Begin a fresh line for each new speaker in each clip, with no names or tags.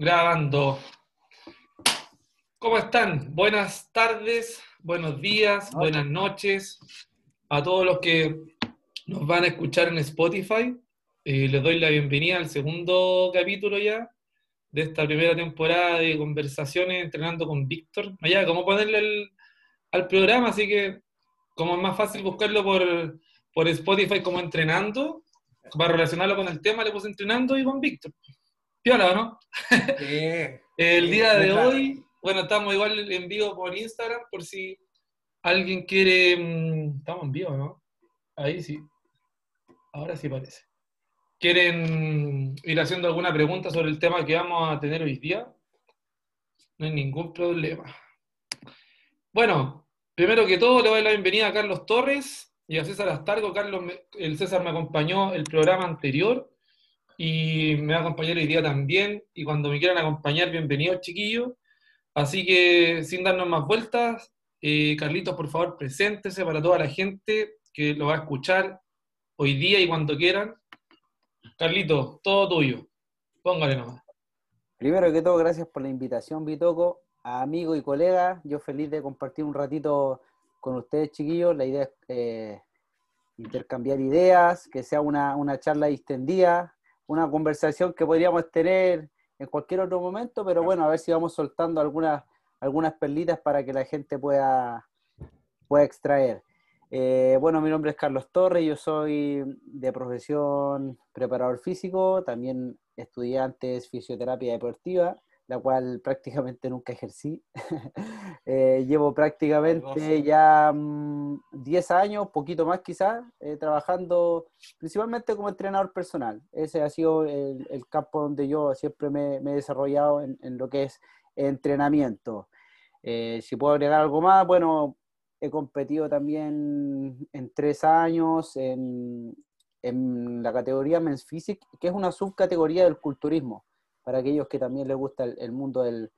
Grabando. ¿Cómo están? Buenas tardes, buenos días, buenas noches a todos los que nos van a escuchar en Spotify. Eh, les doy la bienvenida al segundo capítulo ya de esta primera temporada de conversaciones entrenando con Víctor. Allá, cómo ponerle al programa, así que como es más fácil buscarlo por, por Spotify como entrenando, para relacionarlo con el tema, le puse entrenando y con Víctor. Piola, ¿no? el día de hoy, bueno, estamos igual en vivo por Instagram, por si alguien quiere. Mm, estamos en vivo, ¿no? Ahí sí. Ahora sí parece. ¿Quieren ir haciendo alguna pregunta sobre el tema que vamos a tener hoy día? No hay ningún problema. Bueno, primero que todo, le doy la bienvenida a Carlos Torres y a César Astargo. Carlos, el César me acompañó el programa anterior y me va a acompañar hoy día también. Y cuando me quieran acompañar, bienvenidos, chiquillos. Así que, sin darnos más vueltas, eh, Carlitos, por favor, preséntese para toda la gente que lo va a escuchar hoy día y cuando quieran. Carlitos, todo tuyo. Póngale nomás.
Primero que todo, gracias por la invitación, Bitoco. A amigo y colega, yo feliz de compartir un ratito con ustedes, chiquillos. La idea es eh, intercambiar ideas, que sea una, una charla distendida, una conversación que podríamos tener en cualquier otro momento, pero bueno, a ver si vamos soltando algunas, algunas perlitas para que la gente pueda, pueda extraer. Eh, bueno, mi nombre es Carlos Torres, yo soy de profesión preparador físico, también estudiante fisioterapia deportiva la cual prácticamente nunca ejercí. Eh, llevo prácticamente ya 10 mm, años, poquito más quizás, eh, trabajando principalmente como entrenador personal. Ese ha sido el, campo donde yo siempre me, he desarrollado en, lo que es entrenamiento. Eh, si puedo agregar algo más, bueno, he competido también en tres años en, en la categoría Men's Physique, que es una subcategoría del culturismo para aquellos que también les gusta el, mundo del,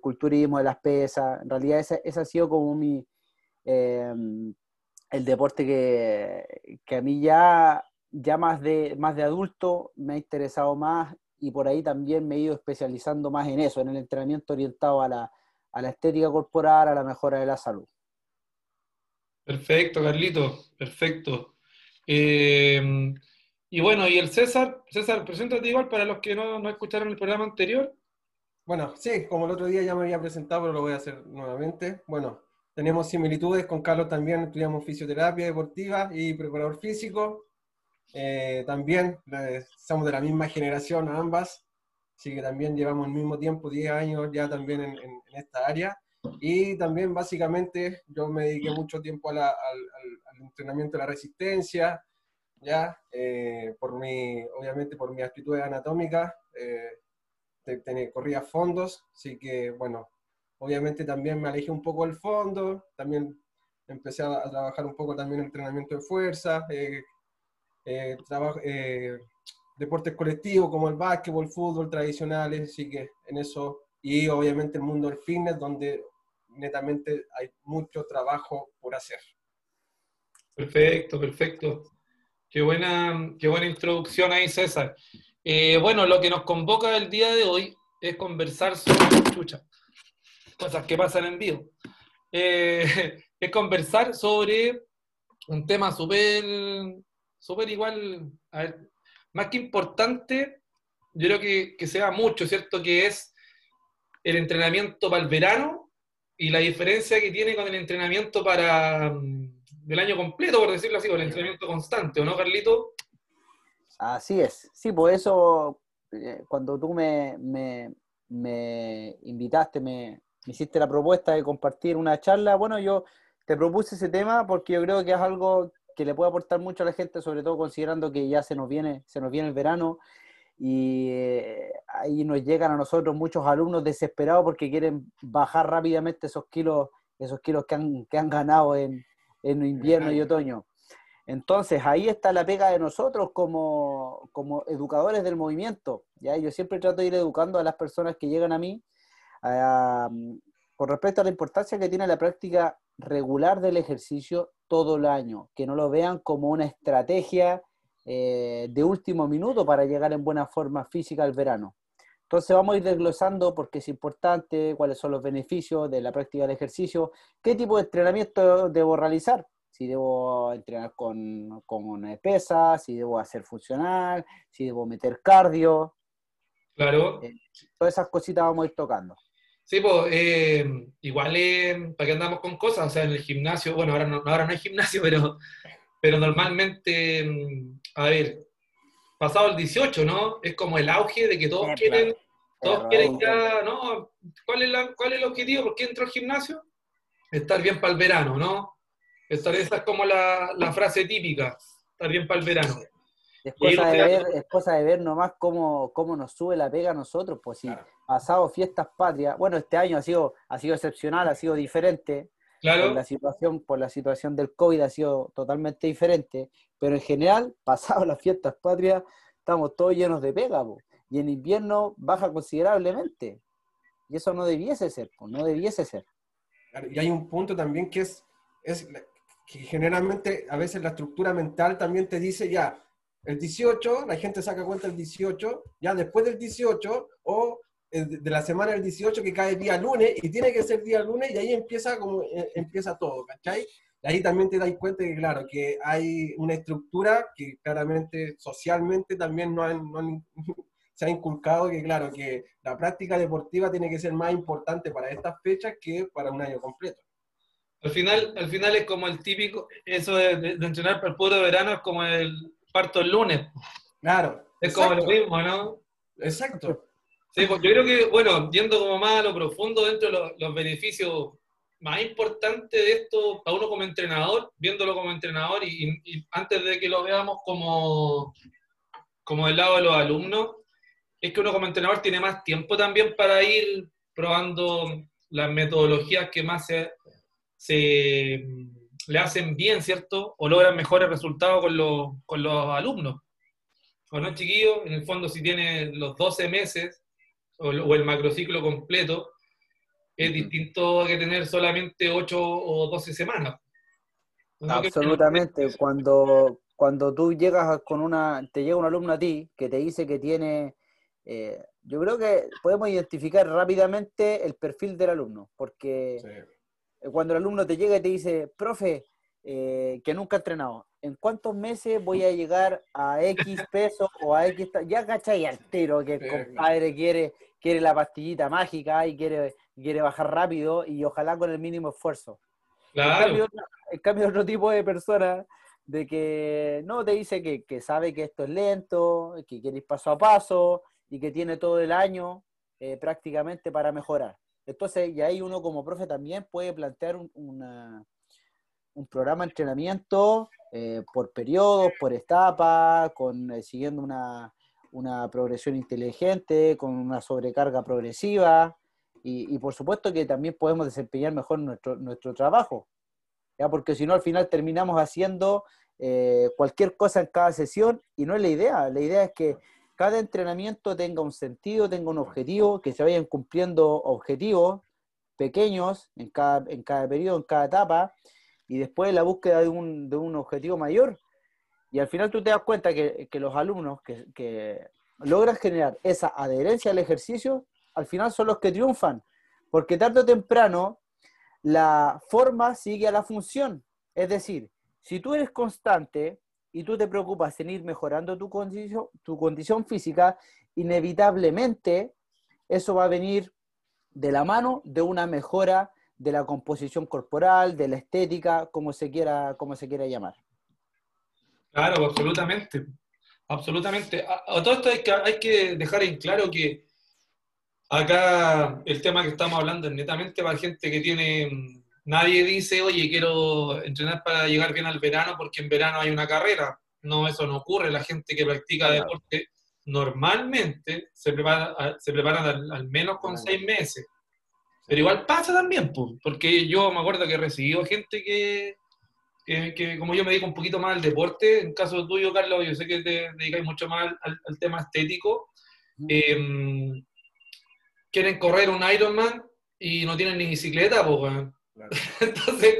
culturismo, de las pesas. En realidad ese, ha sido como mi, em, el deporte que, a mí ya, ya más, de, más de adulto me ha interesado más y por ahí también me he ido especializando más en eso, en el entrenamiento orientado a la, a la estética corporal, a la mejora de la salud.
Perfecto, Carlito, perfecto. Eh, y bueno, y el César, César, preséntate igual para los que no, escucharon el programa anterior.
Bueno, sí, como el otro día ya me había presentado, pero lo voy a hacer nuevamente. Bueno, tenemos similitudes con Carlos también, estudiamos fisioterapia deportiva y preparador físico. Eh, también somos de la misma generación ambas, así que también llevamos el mismo tiempo, 10 años ya también en, esta área. Y también básicamente yo me dediqué mucho tiempo al, al entrenamiento de la resistencia, ya, eh, por mi, obviamente por mi actitud anatómica, eh, corría fondos, así que bueno, obviamente también me alejé un poco del fondo, también empecé a, trabajar un poco también en entrenamiento de fuerza, eh, deportes colectivos como el básquetbol, fútbol tradicionales, así que en eso, y obviamente el mundo del fitness, donde netamente hay mucho trabajo por hacer.
Perfecto, perfecto. Qué buena, qué buena introducción ahí, César. Eh, bueno, lo que nos convoca el día de hoy es conversar sobre chucha, cosas que pasan en vivo. Eh, es conversar sobre un tema súper, súper igual, a ver, más que importante, yo creo que, que sea mucho, ¿cierto? Que es el entrenamiento para el verano y la diferencia que tiene con el entrenamiento para, del año completo, por decirlo así, con el entrenamiento constante, ¿o no, Carlito?
Así es. Sí, por eso eh, cuando tú me, me, invitaste, me, hiciste la propuesta de compartir una charla, bueno, yo te propuse ese tema porque yo creo que es algo que le puede aportar mucho a la gente, sobre todo considerando que ya se nos viene, se nos viene el verano y eh, ahí nos llegan a nosotros muchos alumnos desesperados porque quieren bajar rápidamente esos kilos, esos kilos que han, que han ganado en, en invierno y otoño. Entonces, ahí está la pega de nosotros como, como educadores del movimiento. ¿ya? Yo siempre trato de ir educando a las personas que llegan a mí con respecto a la importancia que tiene la práctica regular del ejercicio todo el año, que no lo vean como una estrategia eh, de último minuto para llegar en buena forma física al verano. Entonces vamos a ir desglosando porque es importante, cuáles son los beneficios de la práctica del ejercicio, qué tipo de entrenamiento debo realizar, si debo entrenar con, con pesas, si debo hacer funcional, si debo meter cardio.
Claro.
Eh, todas esas cositas vamos a ir tocando.
Sí, pues eh, igual eh, para que andamos con cosas, o sea, en el gimnasio, bueno, ahora no, ahora no hay gimnasio, pero, pero normalmente, mm, a ver, pasado el 18, ¿no? Es como el auge de que todos quieren, todos quieren ya, ¿no? ¿Cuál es, la, ¿Cuál es el objetivo? ¿Por qué entro al gimnasio? Estar bien para el verano, ¿no? Esta, esa es como la, la, frase típica, estar bien para el verano.
Es cosa, de ver, es cosa de ver nomás cómo, cómo nos sube la pega a nosotros, pues si pasado fiestas patrias, bueno, este año ha sido, ha sido excepcional, ha sido diferente,
Claro.
Por la situación, por la situación del COVID ha sido totalmente diferente, pero en general, pasado las fiestas patrias, estamos todos llenos de pega, y en invierno baja considerablemente. Y eso no debiese ser, no debiese ser.
Y hay un punto también que es, es que generalmente a veces la estructura mental también te dice ya, el 18, la gente saca cuenta el 18, ya después del 18, o de la semana del 18 que cae día lunes y tiene que ser día lunes y ahí empieza como eh, empieza todo, ¿cachai? Y ahí también te das cuenta que, claro, que hay una estructura que claramente socialmente también no, han, se ha inculcado que, claro, que la práctica deportiva tiene que ser más importante para estas fechas que para un año completo.
Al final, al final es como el típico, eso de, de, entrenar para el puro verano es como el parto el lunes.
Claro.
Es como lo mismo, ¿no?
Exacto.
Sí, pues yo creo que, bueno, yendo como más a lo profundo dentro de los, beneficios más importantes de esto, para uno como entrenador, viéndolo como entrenador y, antes de que lo veamos como, como del lado de los alumnos, es que uno como entrenador tiene más tiempo también para ir probando las metodologías que más se, le hacen bien, ¿cierto? O logran mejores resultados con los, con los alumnos. ¿O no, chiquillos? En el fondo, si tiene los 12 meses o, el macrociclo completo, es distinto que tener solamente 8 o 12 semanas.
Absolutamente. Cuando, cuando tú llegas con una, te llega un alumno a ti que te dice que tiene, eh, yo creo que podemos identificar rápidamente el perfil del alumno, porque cuando el alumno te llega y te dice, profe, eh, que nunca ha entrenado, ¿en cuántos meses voy a llegar a X peso o a X? Ya cachai altero que el compadre quiere quiere la pastillita mágica y quiere, quiere bajar rápido y ojalá con el mínimo esfuerzo.
Claro.
En cambio, otro tipo de persona de que no te dice que, sabe que esto es lento, que quiere ir paso a paso y que tiene todo el año eh, prácticamente para mejorar. Entonces, y ahí uno como profe también puede plantear un, un programa de entrenamiento eh, por periodos, por etapas, con, eh, siguiendo una, una progresión inteligente, con una sobrecarga progresiva, y, por supuesto que también podemos desempeñar mejor nuestro, nuestro trabajo, ¿ya? porque si no al final terminamos haciendo eh, cualquier cosa en cada sesión y no es la idea, la idea es que cada entrenamiento tenga un sentido, tenga un objetivo, que se vayan cumpliendo objetivos pequeños en cada, en cada periodo, en cada etapa, y después la búsqueda de un, de un objetivo mayor, y al final tú te das cuenta que, los alumnos que, logran generar esa adherencia al ejercicio, al final son los que triunfan, porque tarde o temprano la forma sigue a la función. Es decir, si tú eres constante y tú te preocupas en ir mejorando tu condición, tu condición física, inevitablemente eso va a venir de la mano de una mejora de la composición corporal, de la estética, como se quiera, como se quiera llamar.
Claro, absolutamente. Absolutamente. A, todo esto hay que, hay que dejar en claro que acá el tema que estamos hablando es netamente para gente que tiene. Nadie dice, oye, quiero entrenar para llegar bien al verano porque en verano hay una carrera. No, eso no ocurre. La gente que practica deporte normalmente se prepara, se preparan al, menos con seis meses. Pero igual pasa también, porque yo me acuerdo que he recibido gente que, que, como yo me dedico un poquito más al deporte, en caso tuyo, Carlos, yo sé que te dedicáis mucho más al, tema estético, em, quieren correr un Ironman y no tienen ni bicicleta, pues, Entonces,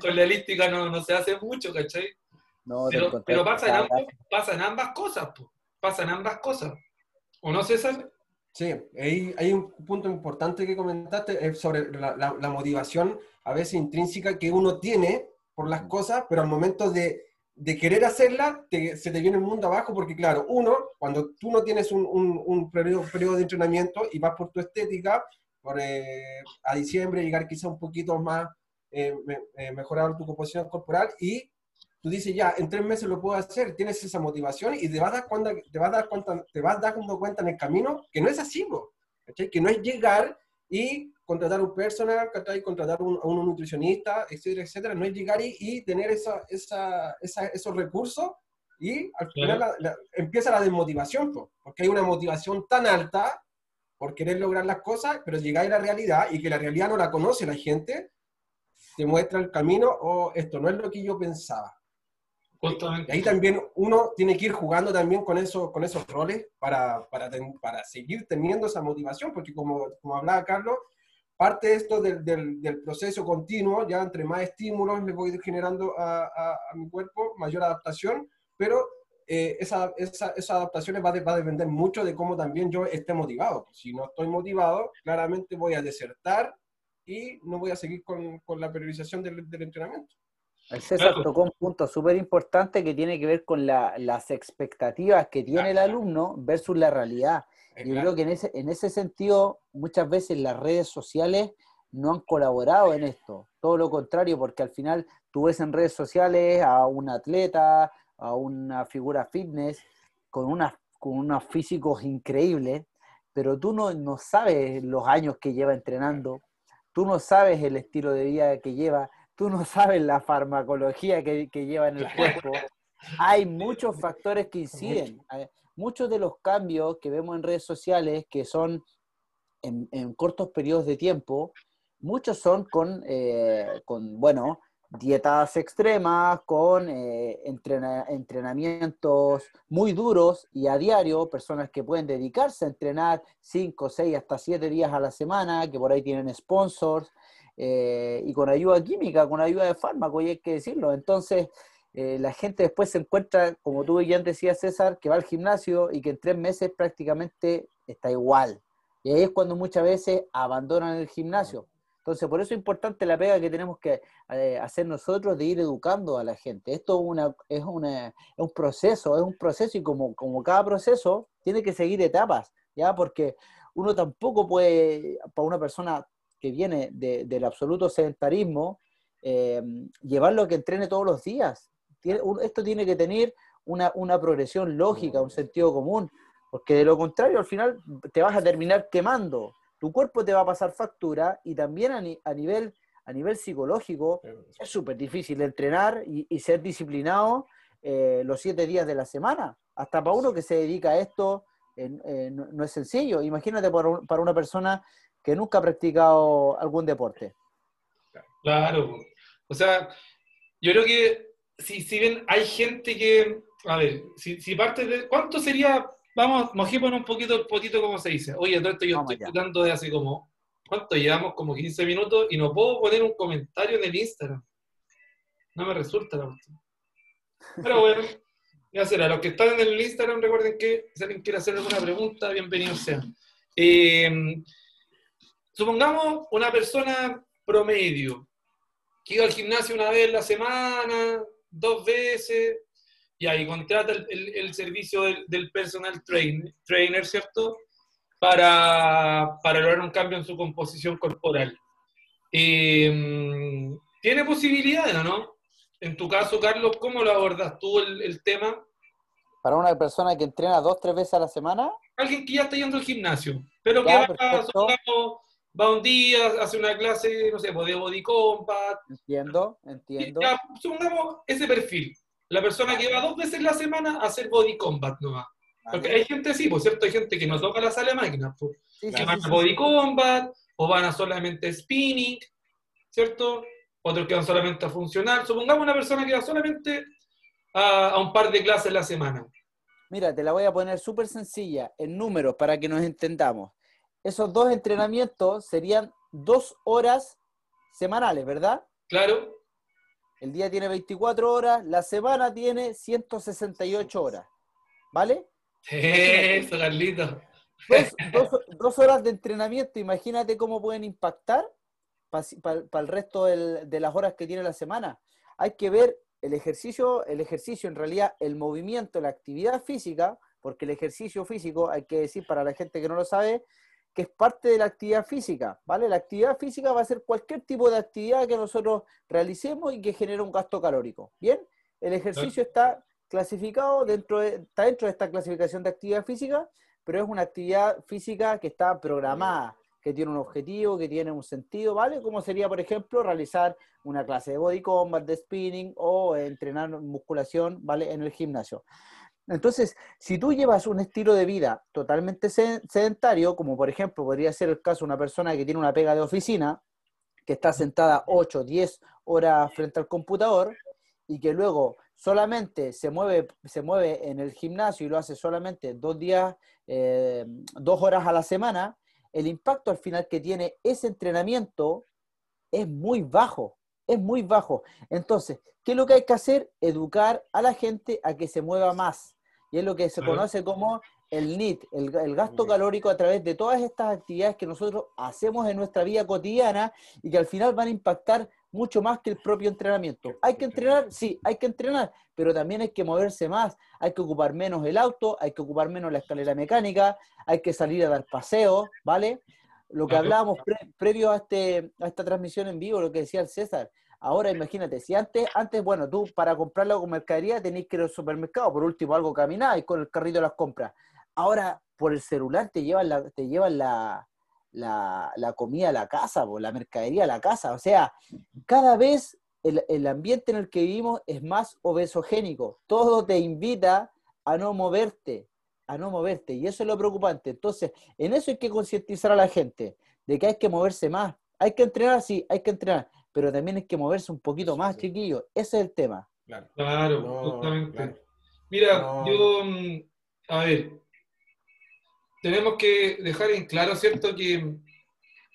con la elíptica no, no, se hace mucho, ¿cachai? pero, pero pasa, en ambas, ambas cosas, pues, pasan ambas cosas. ¿O no, César?
Sí, hay, hay un punto importante que comentaste sobre la, la, motivación a veces intrínseca que uno tiene por las cosas, pero al momento de, de querer hacerla, se te viene el mundo abajo porque, claro, uno, cuando tú no tienes un, un, un periodo, periodo, de entrenamiento y vas por tu estética, por, eh, a diciembre llegar quizá un poquito más, eh, eh, mejorar tu composición corporal y tú dices, ya, en tres meses lo puedo hacer, tienes esa motivación y te vas a dar cuenta, te vas a dar cuenta, te vas dando cuenta en el camino que no es así, que no es llegar y contratar un personal, contratar un, a un nutricionista, etcétera, etcétera, no es llegar y, tener esa, esa, esos recursos y al final empieza la desmotivación, porque hay una motivación tan alta por querer lograr las cosas, pero llegar a la realidad y que la realidad no la conoce la gente, te muestra el camino o oh, esto no es lo que yo pensaba. Y ahí también uno tiene que ir jugando también con, eso, con esos roles para, para, para seguir teniendo esa motivación, porque como, como hablaba Carlos, parte de esto del, del, proceso continuo, ya entre más estímulos le voy generando a, a, mi cuerpo, mayor adaptación, pero eh, esa, esa, esa, adaptación va, va a depender mucho de cómo también yo esté motivado. Si no estoy motivado, claramente voy a desertar y no voy a seguir con, con la periodización del, del entrenamiento.
El César tocó un punto súper importante que tiene que ver con las expectativas que tiene el alumno versus la realidad. Yo creo que en ese, en ese sentido, muchas veces las redes sociales no han colaborado en esto. Todo lo contrario, porque al final tú ves en redes sociales a un atleta, a una figura fitness, con, una, con unos físicos increíbles, pero tú no, no sabes los años que lleva entrenando, tú no sabes el estilo de vida que lleva, tú no sabes la farmacología que, lleva en el cuerpo. Hay muchos factores que inciden. Muchos de los cambios que vemos en redes sociales, que son en, cortos periodos de tiempo, muchos son con, eh, con bueno, dietas extremas, con eh, entrenamientos muy duros y a diario, personas que pueden dedicarse a entrenar 5, 6, hasta 7 días a la semana, que por ahí tienen sponsors, eh, y con ayuda química, con ayuda de fármaco, y hay que decirlo. Entonces, eh, la gente después se encuentra, como tú ya decías, César, que va al gimnasio y que en tres meses prácticamente está igual. Y ahí es cuando muchas veces abandonan el gimnasio. Entonces, por eso es importante la pega que tenemos que eh, hacer nosotros de ir educando a la gente. Esto es, una, es, una, es un proceso, es un proceso y como, como cada proceso tiene que seguir etapas, ¿ya? Porque uno tampoco puede, para una persona que viene del absoluto sedentarismo, eh, llevarlo a que entrene todos los días. Esto tiene que tener una, progresión lógica, un sentido común, porque de lo contrario al final te vas a terminar quemando. Tu cuerpo te va a pasar factura y también a, nivel, a nivel psicológico es súper difícil entrenar y, ser disciplinado eh, los siete días de la semana. Hasta para uno que se dedica a esto eh, no, es sencillo. Imagínate para una persona que nunca ha practicado algún deporte.
Claro, o sea, yo creo que si, si bien hay gente que, a ver, si, si parte de, ¿cuánto sería? Vamos, mojémonos un poquito, un poquito como se dice. Oye, todo esto yo estoy escuchando de hace como, ¿cuánto llevamos? Como 15 minutos y no puedo poner un comentario en el Instagram. No me resulta la cuestión. Pero bueno, ya será. Los que están en el Instagram, recuerden que si alguien quiere hacer alguna pregunta, bienvenidos sean. Eh, Supongamos una persona promedio que iba al gimnasio una vez a la semana, dos veces, y ahí contrata el, servicio del, personal trainer, trainer ¿cierto? Para, para, lograr un cambio en su composición corporal. Em, ¿Tiene posibilidades o no? En tu caso, Carlos, ¿cómo lo abordas tú el, tema?
Para una persona que entrena dos, tres veces a la semana.
Alguien que ya está yendo al gimnasio, pero que va, va un día, hace una clase, no sé, pues, de body combat.
Entiendo, entiendo.
Ya, supongamos ese perfil. La persona que va dos veces la semana a hacer body combat nomás. Porque hay gente sí, por cierto, hay gente que no toca la sala de máquinas, pues, que van a body combat, o van a solamente spinning, ¿cierto? Otros que van solamente a funcionar. Supongamos una persona que va solamente a, a un par de clases la semana.
Mira, te la voy a poner súper sencilla, en números, para que nos entendamos esos dos entrenamientos serían dos horas semanales, ¿verdad?
Claro.
El día tiene 24 horas, la semana tiene 168 horas. ¿Vale?
Eso, Carlito.
dos, horas de entrenamiento, imagínate cómo pueden impactar para el resto de las horas que tiene la semana. Hay que ver el ejercicio, el ejercicio en realidad, el movimiento, la actividad física, porque el ejercicio físico, hay que decir para la gente que no lo sabe, que es parte de la actividad física, ¿vale? La actividad física va a ser cualquier tipo de actividad que nosotros realicemos y que genere un gasto calórico. ¿Bien? El ejercicio está clasificado dentro de, está dentro de esta clasificación de actividad física, pero es una actividad física que está programada, que tiene un objetivo, que tiene un sentido, ¿vale? Como sería, por ejemplo, realizar una clase de body combat, de spinning o entrenar musculación, ¿vale? En el gimnasio. Entonces, si tú llevas un estilo de vida totalmente sedentario, como por ejemplo podría ser el caso de una persona que tiene una pega de oficina, que está sentada 8, 10 horas frente al computador y que luego solamente se mueve, se mueve en el gimnasio y lo hace solamente dos días, eh, dos horas a la semana, el impacto al final que tiene ese entrenamiento es muy bajo, es muy bajo. Entonces, ¿qué es lo que hay que hacer? Educar a la gente a que se mueva más. Y es lo que se conoce como el NIT, el, gasto calórico a través de todas estas actividades que nosotros hacemos en nuestra vida cotidiana y que al final van a impactar mucho más que el propio entrenamiento. ¿Hay que entrenar? Sí, hay que entrenar, pero también hay que moverse más, hay que ocupar menos el auto, hay que ocupar menos la escalera mecánica, hay que salir a dar paseos, ¿vale? Lo que hablábamos previo a, este, a esta transmisión en vivo, lo que decía el César, Ahora imagínate, si antes, antes, bueno, tú para comprarlo con mercadería tenéis que ir al supermercado, por último algo camináis con el carrito de las compras. Ahora por el celular te llevan la, te llevan la, la, comida a la casa, o la mercadería a la casa. O sea, cada vez el, el, ambiente en el que vivimos es más obesogénico. Todo te invita a no moverte, a no moverte. Y eso es lo preocupante. Entonces, en eso hay que concientizar a la gente, de que hay que moverse más. Hay que entrenar, sí, hay que entrenar pero también hay que moverse un poquito más, chiquillos. Ese es el tema.
Claro, claro Mira, yo, mm, a ver, tenemos que dejar en claro, ¿cierto? Que,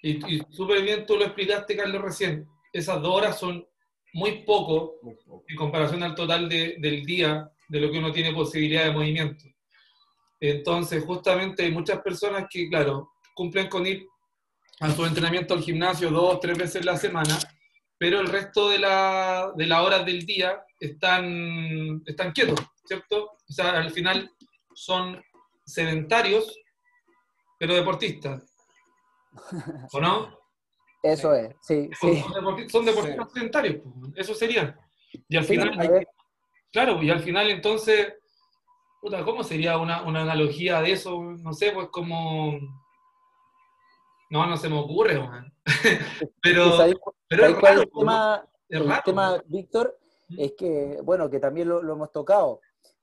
y, súper bien tú lo explicaste, Carlos, recién, esas dos horas son muy poco, en comparación al total del día de lo que uno tiene posibilidad de movimiento. Entonces, justamente hay muchas personas que, claro, cumplen con ir a su entrenamiento al gimnasio dos, tres veces la semana, pero el resto de, la, de las horas del día están, están quietos, ¿cierto? O sea, al final son sedentarios, pero deportistas. ¿O no?
Eso es, sí.
Son, deportistas, sedentarios, eso sería. Y al final, claro, y al final entonces, puta, ¿cómo sería una, una analogía de eso? No sé, pues como no, no se me ocurre, pero, pero es
el tema, el tema, Víctor, es que, bueno, que también lo, hemos tocado,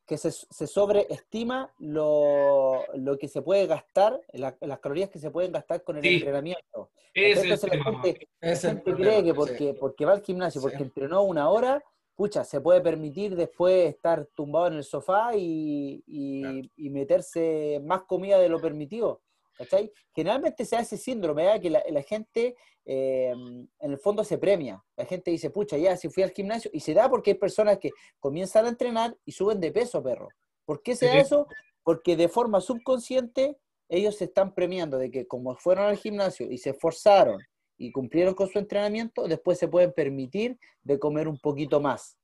que se, se sobreestima lo, lo, que se puede gastar, las calorías que se pueden gastar con el entrenamiento. Entonces, la gente, la gente cree que porque, porque va al gimnasio, porque entrenó una hora, pucha, se puede permitir después estar tumbado en el sofá y, y meterse más comida de lo permitido. ¿cachai? Generalmente se hace ese síndrome, ¿eh? que la, gente eh, en el fondo se premia. La gente dice, pucha, ya, si fui al gimnasio, y se da porque hay personas que comienzan a entrenar y suben de peso, perro. ¿Por qué se da eso? Porque de forma subconsciente ellos se están premiando de que como fueron al gimnasio y se esforzaron y cumplieron con su entrenamiento, después se pueden permitir de comer un poquito más.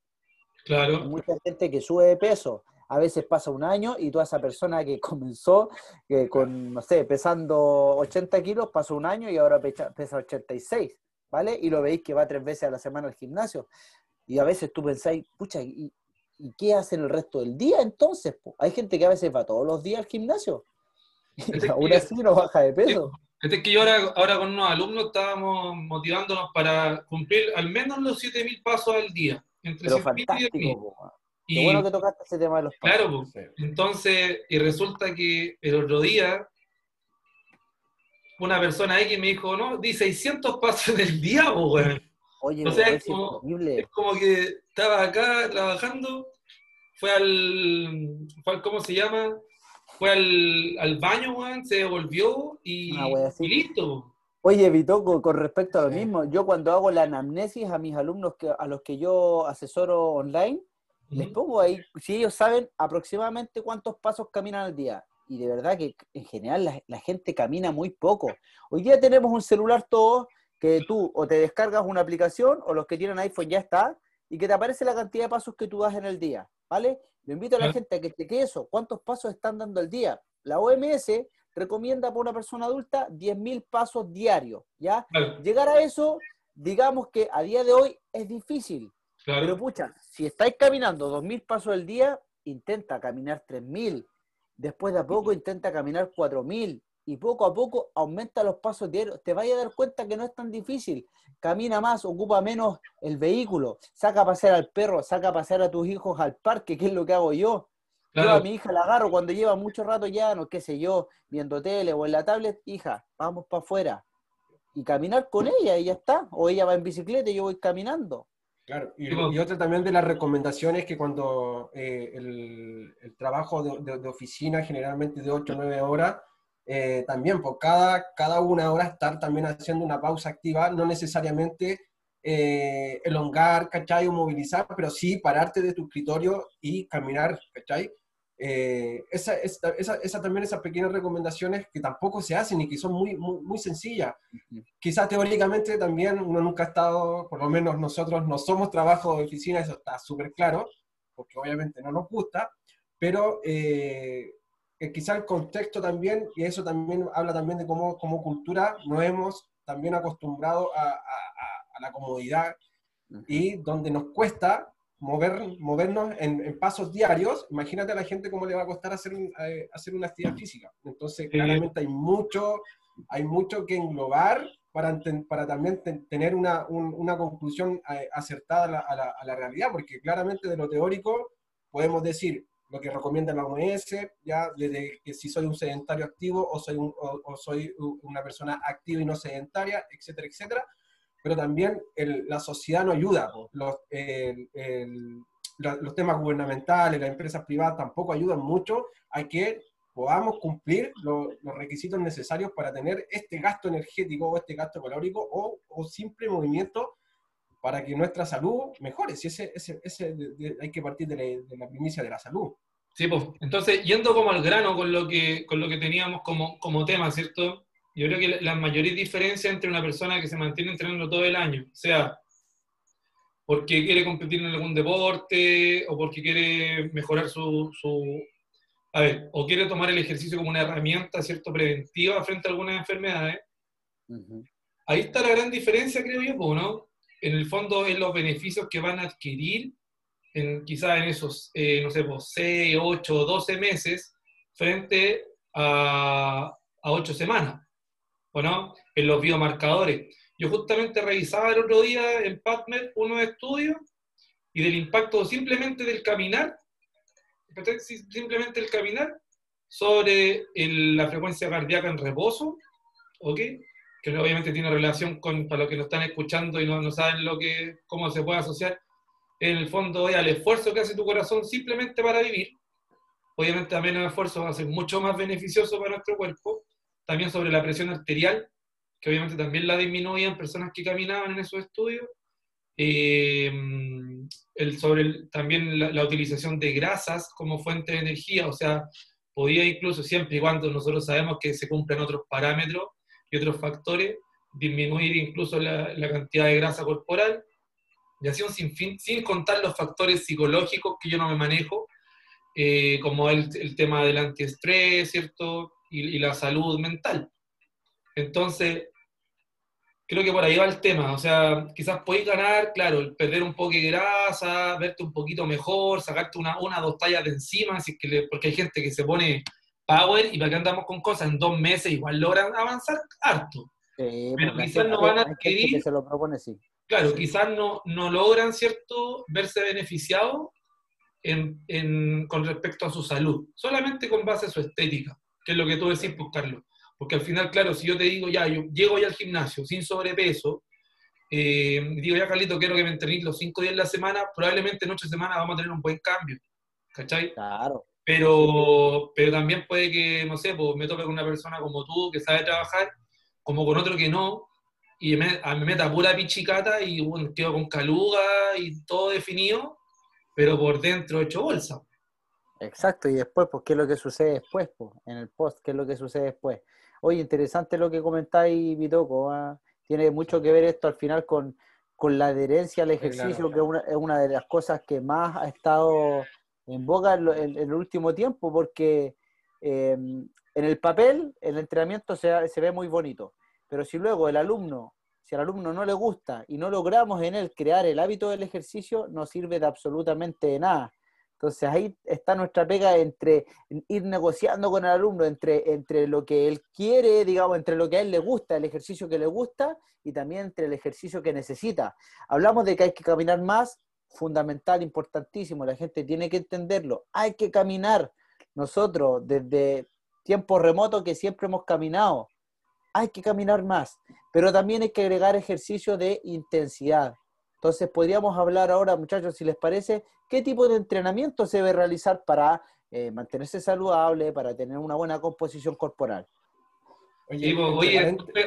Claro.
Hay mucha gente que sube de peso a veces pasa un año y toda esa persona que comenzó con, no sé, pesando 80 kilos, pasó un año y ahora pesa, 86, ¿vale? Y lo veis que va tres veces a la semana al gimnasio. Y a veces tú pensáis, pucha, ¿y, qué hacen el resto del día entonces? Hay gente que a veces va todos los días al gimnasio y aún así no baja de peso.
Es que yo ahora, ahora con unos alumnos estábamos motivándonos para cumplir al menos los 7.000 pasos al día.
Entre Pero fantástico, Qué bueno que tocaste ese tema de los
pasos. Claro, entonces, y resulta que el otro día, una persona ahí que me dijo, no, di 600 pasos del día, güey. Oye, o sea, es, como, es como, que estaba acá trabajando, fue al, fue ¿cómo se llama? Fue al, al baño, se devolvió y, y listo.
Oye, Vitoco, con respecto a lo mismo, yo cuando hago la anamnesis a mis alumnos que, a los que yo asesoro online, les pongo ahí, si ellos saben aproximadamente cuántos pasos caminan al día. y de verdad que en general la, la, gente camina muy poco. Hoy día tenemos un celular todo que tú o te descargas una aplicación o los que tienen iPhone ya está y que te aparece la cantidad de pasos que tú das en el día, ¿vale? Le invito a la gente a que cheque eso, cuántos pasos están dando al día. La OMS recomienda para una persona adulta 10.000 pasos diarios, ¿ya? Llegar a eso, digamos que a día de hoy es difícil. Pero pucha, si estáis caminando 2.000 pasos al día, intenta caminar 3.000. Después de a poco intenta caminar 4.000 y poco a poco aumenta los pasos diarios. Te vayas a dar cuenta que no es tan difícil. Camina más, ocupa menos el vehículo, saca a pasear al perro, saca a pasear a tus hijos al parque, que es lo que hago yo. Yo a mi hija la agarro cuando lleva mucho rato ya, no qué sé yo, viendo tele o en la tablet, hija, vamos para afuera. Y caminar con ella y ya está. O ella va en bicicleta y yo voy caminando.
Claro, y, otra también de las recomendaciones que cuando eh, el, trabajo de, de, oficina generalmente de 8 o 9 horas, eh, también por cada, cada una hora estar también haciendo una pausa activa, no necesariamente eh, elongar, ¿cachai? O movilizar, pero sí pararte de tu escritorio y caminar, ¿cachai? Eh, esa, esa, esa, también esas pequeñas recomendaciones que tampoco se hacen y que son muy, muy, muy sencillas. Quizás teóricamente también uno nunca ha estado, por lo menos nosotros no somos trabajo de oficina, eso está súper claro, porque obviamente no nos gusta, pero eh, quizá el contexto también, y eso también habla también de cómo como cultura nos hemos también acostumbrado a, a, la comodidad y donde nos cuesta mover, movernos en, pasos diarios, imagínate a la gente cómo le va a costar hacer, eh, hacer una actividad física. Entonces, claramente hay mucho, hay mucho que englobar para, para también tener una, una conclusión eh, acertada a la, a, la, a la realidad, porque claramente de lo teórico podemos decir, lo que recomienda la OMS, ya desde que si soy un sedentario activo o soy, o, soy una persona activa y no sedentaria, etcétera, etcétera. Pero también la sociedad no ayuda. Los, los temas gubernamentales, las empresas privadas tampoco ayudan mucho a que podamos cumplir los requisitos necesarios para tener este gasto energético o este gasto calórico o, o simple movimiento para que nuestra salud mejore. Si ese, ese, ese hay que partir de la, de la, primicia de la salud.
Sí, pues. Entonces, yendo como al grano con lo que, con lo que teníamos como, como tema, ¿cierto? Yo creo que la, mayor diferencia entre una persona que se mantiene entrenando todo el año, o sea, porque quiere competir en algún deporte o porque quiere mejorar su, su a ver, o quiere tomar el ejercicio como una herramienta, ¿cierto?, preventiva frente a algunas enfermedades. Ahí está la gran diferencia, creo yo, ¿no? En el fondo es los beneficios que van a adquirir en, quizás en esos, eh, no sé, 6, 8, 12 meses frente a, a 8 semanas, ¿o no? En los biomarcadores. Yo justamente revisaba el otro día en PubMed unos estudios y del impacto simplemente del caminar, simplemente el caminar sobre la frecuencia cardíaca en reposo, ¿ok? Que obviamente tiene relación con, para los que nos están escuchando y no, no saben lo que, cómo se puede asociar, en el fondo al esfuerzo que hace tu corazón simplemente para vivir. Obviamente también el esfuerzo va a ser mucho más beneficioso para nuestro cuerpo. También sobre la presión arterial, que obviamente también la disminuía en personas que caminaban en esos estudios. Eh, el, sobre también la, la, utilización de grasas como fuente de energía, o sea, podía incluso siempre y cuando nosotros sabemos que se cumplen otros parámetros, y otros factores, disminuir incluso la, cantidad de grasa corporal, y así un sinfín, sin contar los factores psicológicos que yo no me manejo, eh, como el, tema del antiestrés, ¿cierto? Y, y, la salud mental. Entonces, creo que por ahí va el tema. O sea, quizás podéis ganar, claro, perder un poco de grasa, verte un poquito mejor, sacarte una, una dos tallas de encima, así que porque hay gente que se pone power y para qué andamos con cosas, en dos meses igual logran avanzar harto. Sí, pero quizás no van a adquirir...
se lo propone, sí.
Claro, quizás no, no logran, ¿cierto?, verse beneficiados en, en, con respecto a su salud, solamente con base a su estética, que es lo que tú decís, pues, Carlos. Porque al final, claro, si yo te digo, ya, yo llego ya al gimnasio sin sobrepeso, eh, digo, ya, Carlito, quiero que me entrenéis los cinco días de la semana, probablemente en ocho semanas vamos a tener un buen cambio. ¿Cachai?
Claro.
Pero, pero también puede que, no sé, pues me toque con una persona como tú que sabe trabajar, como con otro que no, y me, me meta pura pichicata y bueno, quedo con caluga y todo definido, pero por dentro hecho bolsa.
Exacto, y después, pues, ¿qué es lo que sucede después? Pues, en el post, ¿qué es lo que sucede después? Oye, interesante lo que comentáis, Vitoco. ¿ah? Tiene mucho que ver esto al final con, la adherencia al ejercicio, que es una, de las cosas que más ha estado en boga en, el último tiempo, porque em, en el papel el entrenamiento se, se ve muy bonito, pero si luego el alumno si al alumno no le gusta y no logramos en él crear el hábito del ejercicio, no sirve de absolutamente nada. Entonces ahí está nuestra pega entre ir negociando con el alumno, entre, entre lo que él quiere, digamos, entre lo que a él le gusta, el ejercicio que le gusta y también entre el ejercicio que necesita. Hablamos de que hay que caminar más, fundamental, importantísimo, la gente tiene que entenderlo. Hay que caminar. Nosotros desde tiempos remotos que siempre hemos caminado, hay que caminar más, pero también hay que agregar ejercicio de intensidad. Entonces, podríamos hablar ahora, muchachos, si les parece, qué tipo de entrenamiento se debe realizar para eh, mantenerse saludable, para tener una buena composición corporal.
Oye, oye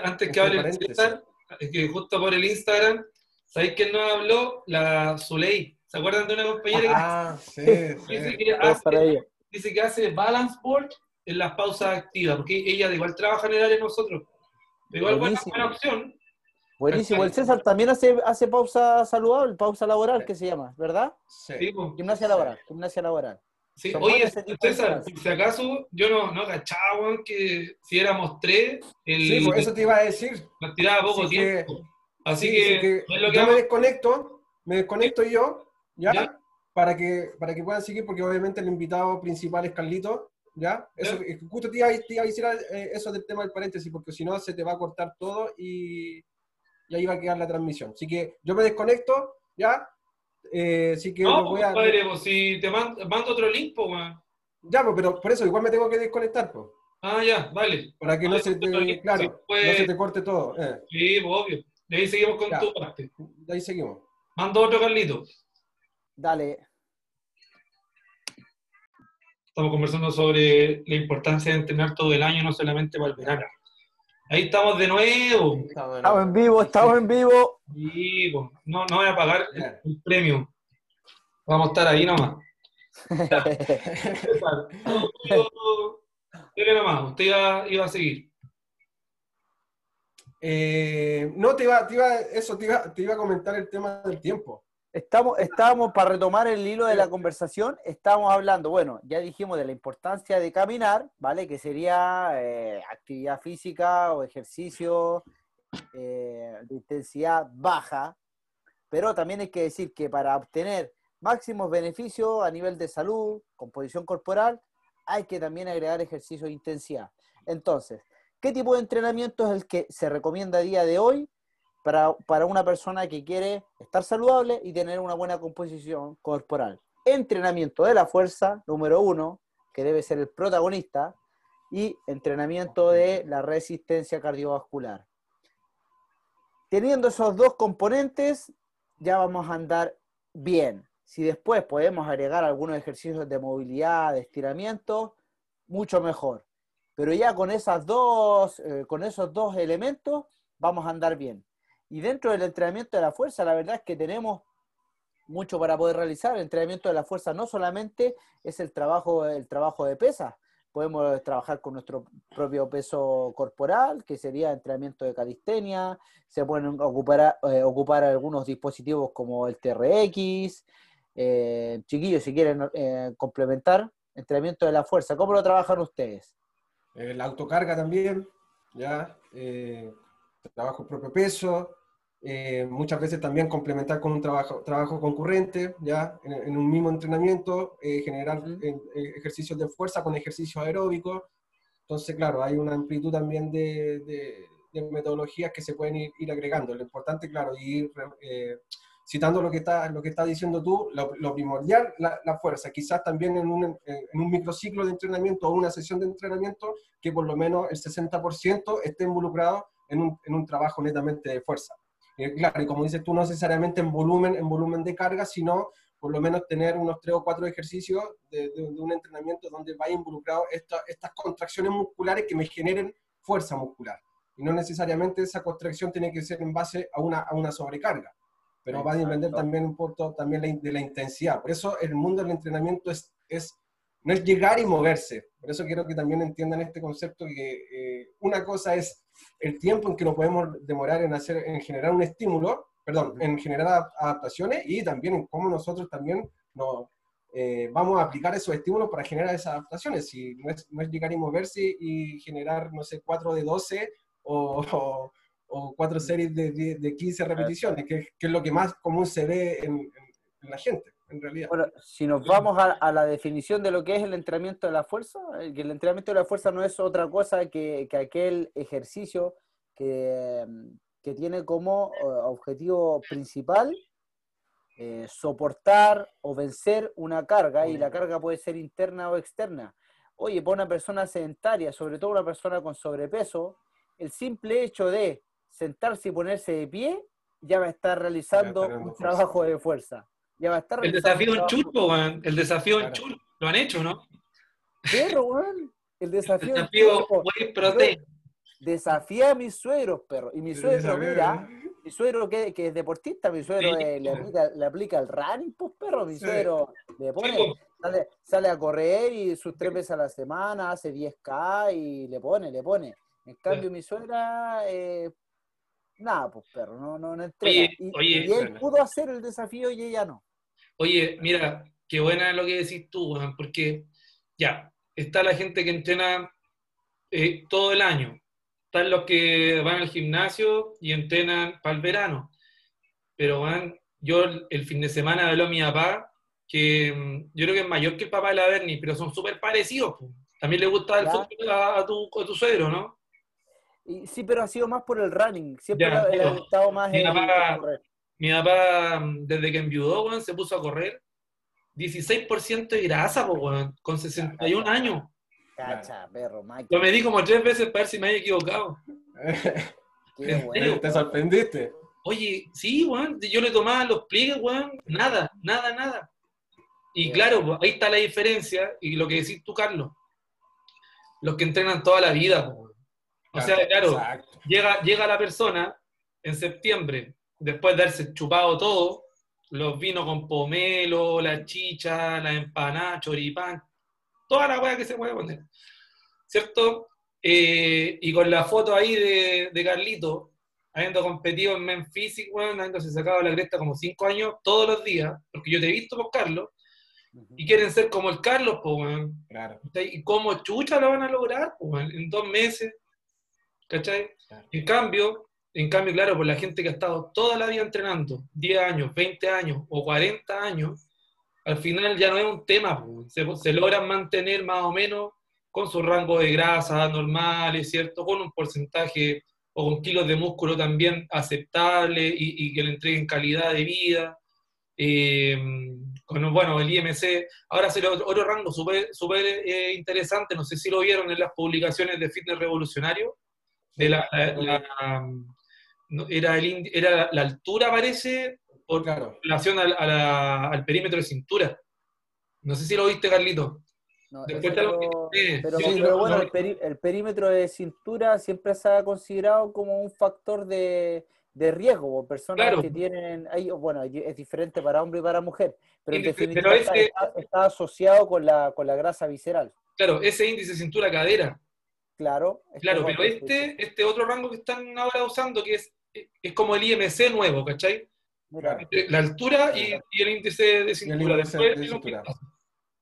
antes, que hable César, es que justo por el Instagram, ¿sabéis quién nos habló? La Zuley. ¿Se acuerdan de una compañera
ah, sí,
dice, Que hace, dice que hace balance board en las pausas activas? Porque ella igual trabaja en el área de nosotros. Igual buena, buena opción.
Buenísimo. El César también hace, hace pausa saludable, pausa laboral, que se llama, ¿verdad?
Sí.
Gimnasia laboral, gimnasia laboral.
Sí, oye, César, por si acaso, yo no, no cachaba que si éramos tres,
el, sí, pues eso te iba a decir.
Nos tiraba poco tiempo. Así que,
yo me desconecto, me desconecto yo, ¿ya? Para, que, para que puedan seguir, porque obviamente el invitado principal es Carlito, ¿Ya? Eso, Justo te iba, a decir eh, eso del tema del paréntesis, porque si no se te va a cortar todo y, y, ahí va a quedar la transmisión. Así que yo me desconecto, ¿ya?
Eh, así que no, voy a... Padre, pues, si te mando, otro link, pues,
Ya, pues, pero por eso igual me tengo que desconectar, pues.
Ah, ya, vale.
Para que no, se te, claro, no se te corte todo.
Eh. Sí, pues, obvio. De ahí seguimos con tu parte.
De ahí seguimos.
Mando otro, Carlito.
Dale
estamos conversando sobre la importancia de entrenar todo el año, no solamente para el verano. Ahí estamos de nuevo.
Estamos en vivo, estamos en vivo.
Vivo. No, no voy a pagar el, premio. Vamos a estar ahí nomás. Dile nomás, usted iba, a seguir.
Eh, no, te iba, te iba, eso, te iba, te iba a comentar el tema del tiempo.
Estamos, estábamos, para retomar el hilo de la conversación, estábamos hablando, bueno, ya dijimos de la importancia de caminar, ¿vale? Que sería eh, actividad física o ejercicio eh, de intensidad baja, pero también hay que decir que para obtener máximos beneficios a nivel de salud, composición corporal, hay que también agregar ejercicio de intensidad. Entonces, ¿qué tipo de entrenamiento es el que se recomienda a día de hoy para, una persona que quiere estar saludable y tener una buena composición corporal. Entrenamiento de la fuerza, número uno, que debe ser el protagonista, y entrenamiento de la resistencia cardiovascular. Teniendo esos dos componentes, ya vamos a andar bien. Si después podemos agregar algunos ejercicios de movilidad, de estiramiento, mucho mejor. Pero ya con, esas dos, eh, con esos dos elementos vamos a andar bien. Y dentro del entrenamiento de la fuerza, la verdad es que tenemos mucho para poder realizar. El entrenamiento de la fuerza no solamente es el trabajo, el trabajo de pesas, podemos trabajar con nuestro propio peso corporal, que sería entrenamiento de calistenia, se pueden ocupar, eh, ocupar algunos dispositivos como el TRX, eh, chiquillos, si quieren complementar, entrenamiento de la fuerza, ¿cómo lo trabajan ustedes?
La autocarga también, ya, trabajo propio peso, eh, muchas veces también complementar con un trabajo, trabajo concurrente, ya en, un mismo entrenamiento, eh, generar eh, ejercicios de fuerza con ejercicios aeróbicos. Entonces, claro, hay una amplitud también de, de, metodologías que se pueden ir, agregando. Lo importante, claro, ir citando lo que está, lo que está diciendo tú, lo, primordial, la, la, fuerza. Quizás también en un, en un microciclo de entrenamiento o una sesión de entrenamiento, que por lo menos el 60% esté involucrado en un, en un trabajo netamente de fuerza. Eh, claro, y como dices tú, no necesariamente en volumen, en volumen de carga, sino por lo menos tener unos tres o cuatro ejercicios de, un entrenamiento donde vaya involucrado estas contracciones musculares que me generen fuerza muscular. Y no necesariamente esa contracción tiene que ser en base a una, a una sobrecarga, pero va a depender también un poco también de la intensidad. Por eso el mundo del entrenamiento es, es no es llegar y moverse. Por eso quiero que también entiendan este concepto que eh, una cosa es el tiempo en que nos podemos demorar en, hacer, en generar un estímulo, perdón, en generar adaptaciones y también en cómo nosotros también nos, eh, vamos a aplicar esos estímulos para generar esas adaptaciones. Si no es, no es llegar y moverse y generar, no sé, 4 de 12 o, o, 4 series de, de, 15 repeticiones, que, que, es lo que más común se ve en, en la gente en realidad.
Bueno, si nos vamos a, la definición de lo que es el entrenamiento de la fuerza, que el entrenamiento de la fuerza no es otra cosa que, aquel ejercicio que, tiene como eh, objetivo principal eh, soportar o vencer una carga, y la carga puede ser interna o externa. Oye, para una persona sedentaria, sobre todo una persona con sobrepeso, el simple hecho de sentarse y ponerse de pie ya va a estar realizando un trabajo de fuerza.
El desafío en churro, El desafío en churro. Lo han hecho, ¿no?
Perro, weón. El desafío, el
desafío en protein.
A mis suegros, perro. Y mi suegro, mira, mi suegro que, que, es deportista, mi suegro le, aplica, le, aplica, el running, pues, perro. Mi suegro le pone, sale, sale, a correr y sus tres veces a la semana, hace 10K y le pone, le pone. En cambio, mi suegra, eh, nada, pues, perro, no, no, no entrega. y, él pudo hacer el desafío y ella no.
Oye, mira, qué buena es lo que decís tú, porque ya, está la gente que entrena eh, todo el año. Están los que van al gimnasio y entrenan para el verano. Pero van, yo el fin de semana a mi papá, que mm, yo creo que es mayor que el papá de la Berni, pero son súper parecidos. También le gusta el fútbol a, tu, a tu suegro, ¿no?
Sí, pero ha sido más por el running. Siempre ha, estado más en,
mi papá, mm, desde que enviudó, se puso a correr. 16% de grasa, con 61 años.
Cacha, perro,
Lo medí como tres veces para ver si me había equivocado.
¿Te sorprendiste?
Oye, sí, weón. Yo le tomaba los pliegues, weón. Nada, nada, nada. Y claro, ahí está la diferencia. Y lo que decís tú, Carlos. Los que entrenan toda la vida, O sea, claro, llega, llega la persona en septiembre después de haberse chupado todo, los vinos con pomelo, la chicha, la empanada, choripán, toda la weá que se puede poner, ¿cierto? Eh, y con la foto ahí de, de Carlito, habiendo competido en Memphis, weón, habiéndose sacado la cresta como cinco años, todos los días, porque yo te he visto por Carlos, y quieren ser como el Carlos, pues, weón.
Claro.
¿Y cómo chucha lo van a lograr, pues, en dos meses? ¿Cachai? En cambio, en cambio, claro, por la gente que ha estado toda la vida entrenando, 10 años, 20 años o 40 años, al final ya no es un tema, se, se logran mantener más o menos con su rango de grasa normales, ¿cierto? Con un porcentaje o con kilos de músculo también aceptable y, que le entreguen calidad de vida. Eh, con, bueno, el IMC, ahora será otro, otro rango súper super, eh, interesante, no sé si lo vieron en las publicaciones de Fitness Revolucionario, de la, era, el, era la altura, parece, por relación al, perímetro de cintura. No sé si lo viste, Carlito.
pero, bueno, el, perímetro de cintura siempre se ha considerado como un factor de, riesgo. Personas que tienen, bueno, es diferente para hombre y para mujer, pero en definitiva está, asociado con la, con la grasa visceral.
Claro, ese índice cintura-cadera.
Claro.
Claro, pero este, este otro rango que están ahora usando, que es es como el IMC nuevo, ¿cachai? La altura y, el índice de cintura.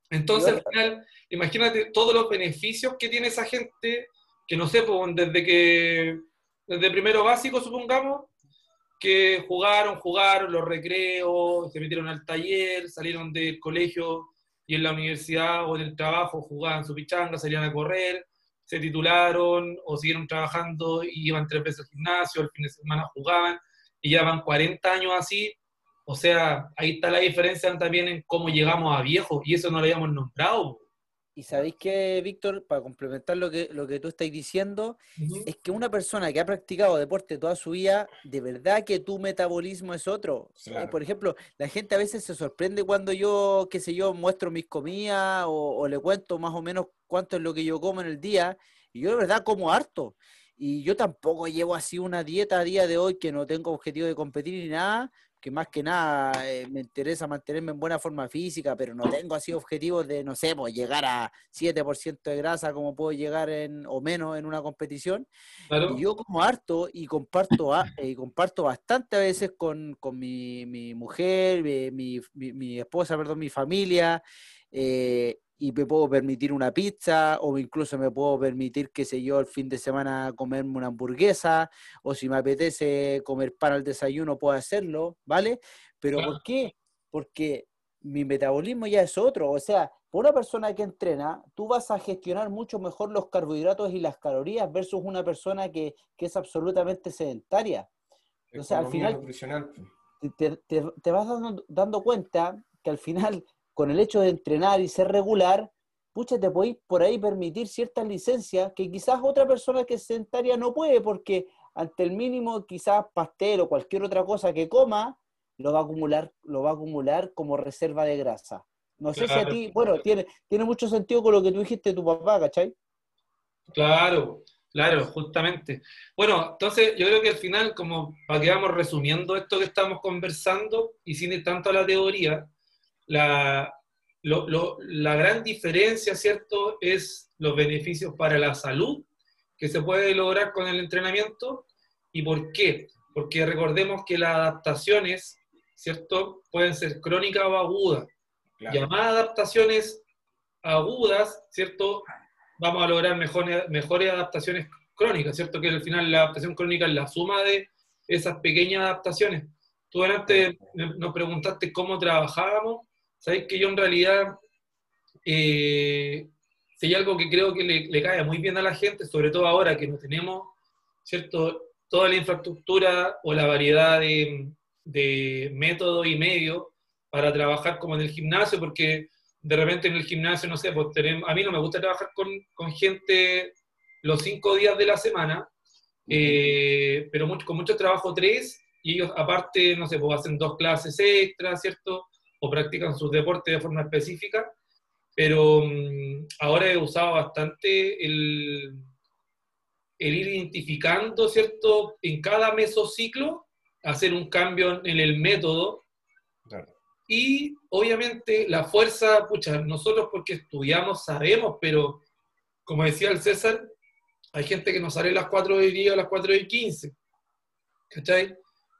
Entonces, al final, imagínate todos los beneficios que tiene esa gente, que no sé, pues, desde que, desde primero básico, supongamos, que jugaron, jugaron los recreos, se metieron al taller, salieron del colegio y en la universidad o en el trabajo jugaban su pichanga, salían a correr, se titularon o siguieron trabajando y iban tres veces al gimnasio, el fin de semana jugaban y ya van 40 años así. O sea, ahí está la diferencia también en cómo llegamos a viejo y eso no lo habíamos nombrado.
Y sabéis que, Víctor, para complementar lo que, lo que tú estás diciendo, es que una persona que ha practicado deporte toda su vida, de verdad que tu metabolismo es otro. Por ejemplo, la gente a veces se sorprende cuando yo, qué sé yo, muestro mis comidas o, o le cuento más o menos cuánto es lo que yo como en el día, y yo de verdad como harto. Y yo tampoco llevo así una dieta a día de hoy que no tengo objetivo de competir ni nada, que más que nada eh, me interesa mantenerme en buena forma física, pero no tengo así objetivos de, no sé, pues llegar a 7% de grasa como puedo llegar en, o menos en una competición. Y yo como harto y comparto, eh, y comparto bastante a veces con, mi, mi, mujer, mi, mi, mi, esposa, perdón, mi familia, eh, y me puedo permitir una pizza o incluso me puedo permitir, qué sé yo, el fin de semana comerme una hamburguesa o si me apetece comer pan al desayuno puedo hacerlo, ¿vale? Pero ¿por qué? Porque mi metabolismo ya es otro, o sea, por una persona que entrena, tú vas a gestionar mucho mejor los carbohidratos y las calorías versus una persona que, es absolutamente sedentaria. Entonces, al final, te, te, vas dando, dando cuenta que al final con el hecho de entrenar y ser regular, pucha, te podéis por ahí permitir ciertas licencias que quizás otra persona que es sedentaria no puede, porque ante el mínimo quizás pastel o cualquier otra cosa que coma, lo va a acumular, lo va a acumular como reserva de grasa. No sé si a ti, bueno, tiene, tiene mucho sentido con lo que tú dijiste de tu papá, ¿cachai?
Claro, claro, justamente. Bueno, entonces yo creo que al final, como para que vamos resumiendo esto que estamos conversando y sin tanto la teoría, la, la gran diferencia, ¿cierto?, es los beneficios para la salud que se puede lograr con el entrenamiento. ¿Y por qué? Porque recordemos que las adaptaciones, ¿cierto?, pueden ser crónicas o agudas. Llamadas adaptaciones agudas, ¿cierto?, vamos a lograr mejores, mejores adaptaciones crónicas, ¿cierto? Que al final la adaptación crónica es la suma de esas pequeñas adaptaciones. Tú antes nos preguntaste cómo trabajábamos Sabéis que yo en realidad, eh, si hay algo que creo que le, cae muy bien a la gente, sobre todo ahora que no tenemos, ¿cierto? Toda la infraestructura o la variedad de, de métodos y medios para trabajar como en el gimnasio, porque de repente en el gimnasio, no sé, pues tenemos, a mí no me gusta trabajar con, con gente los cinco días de la semana, eh, pero mucho, con mucho trabajo tres, y ellos aparte, no sé, pues hacen dos clases extras, ¿cierto? O practican sus deportes de forma específica, pero mm, ahora he usado bastante el, el ir identificando, ¿cierto? En cada mesociclo, hacer un cambio en el método. Y obviamente la fuerza, pucha, nosotros porque estudiamos sabemos, pero como decía el César, hay gente que nos sale a las 4 de día a las 4 de 15. ¿Cachai?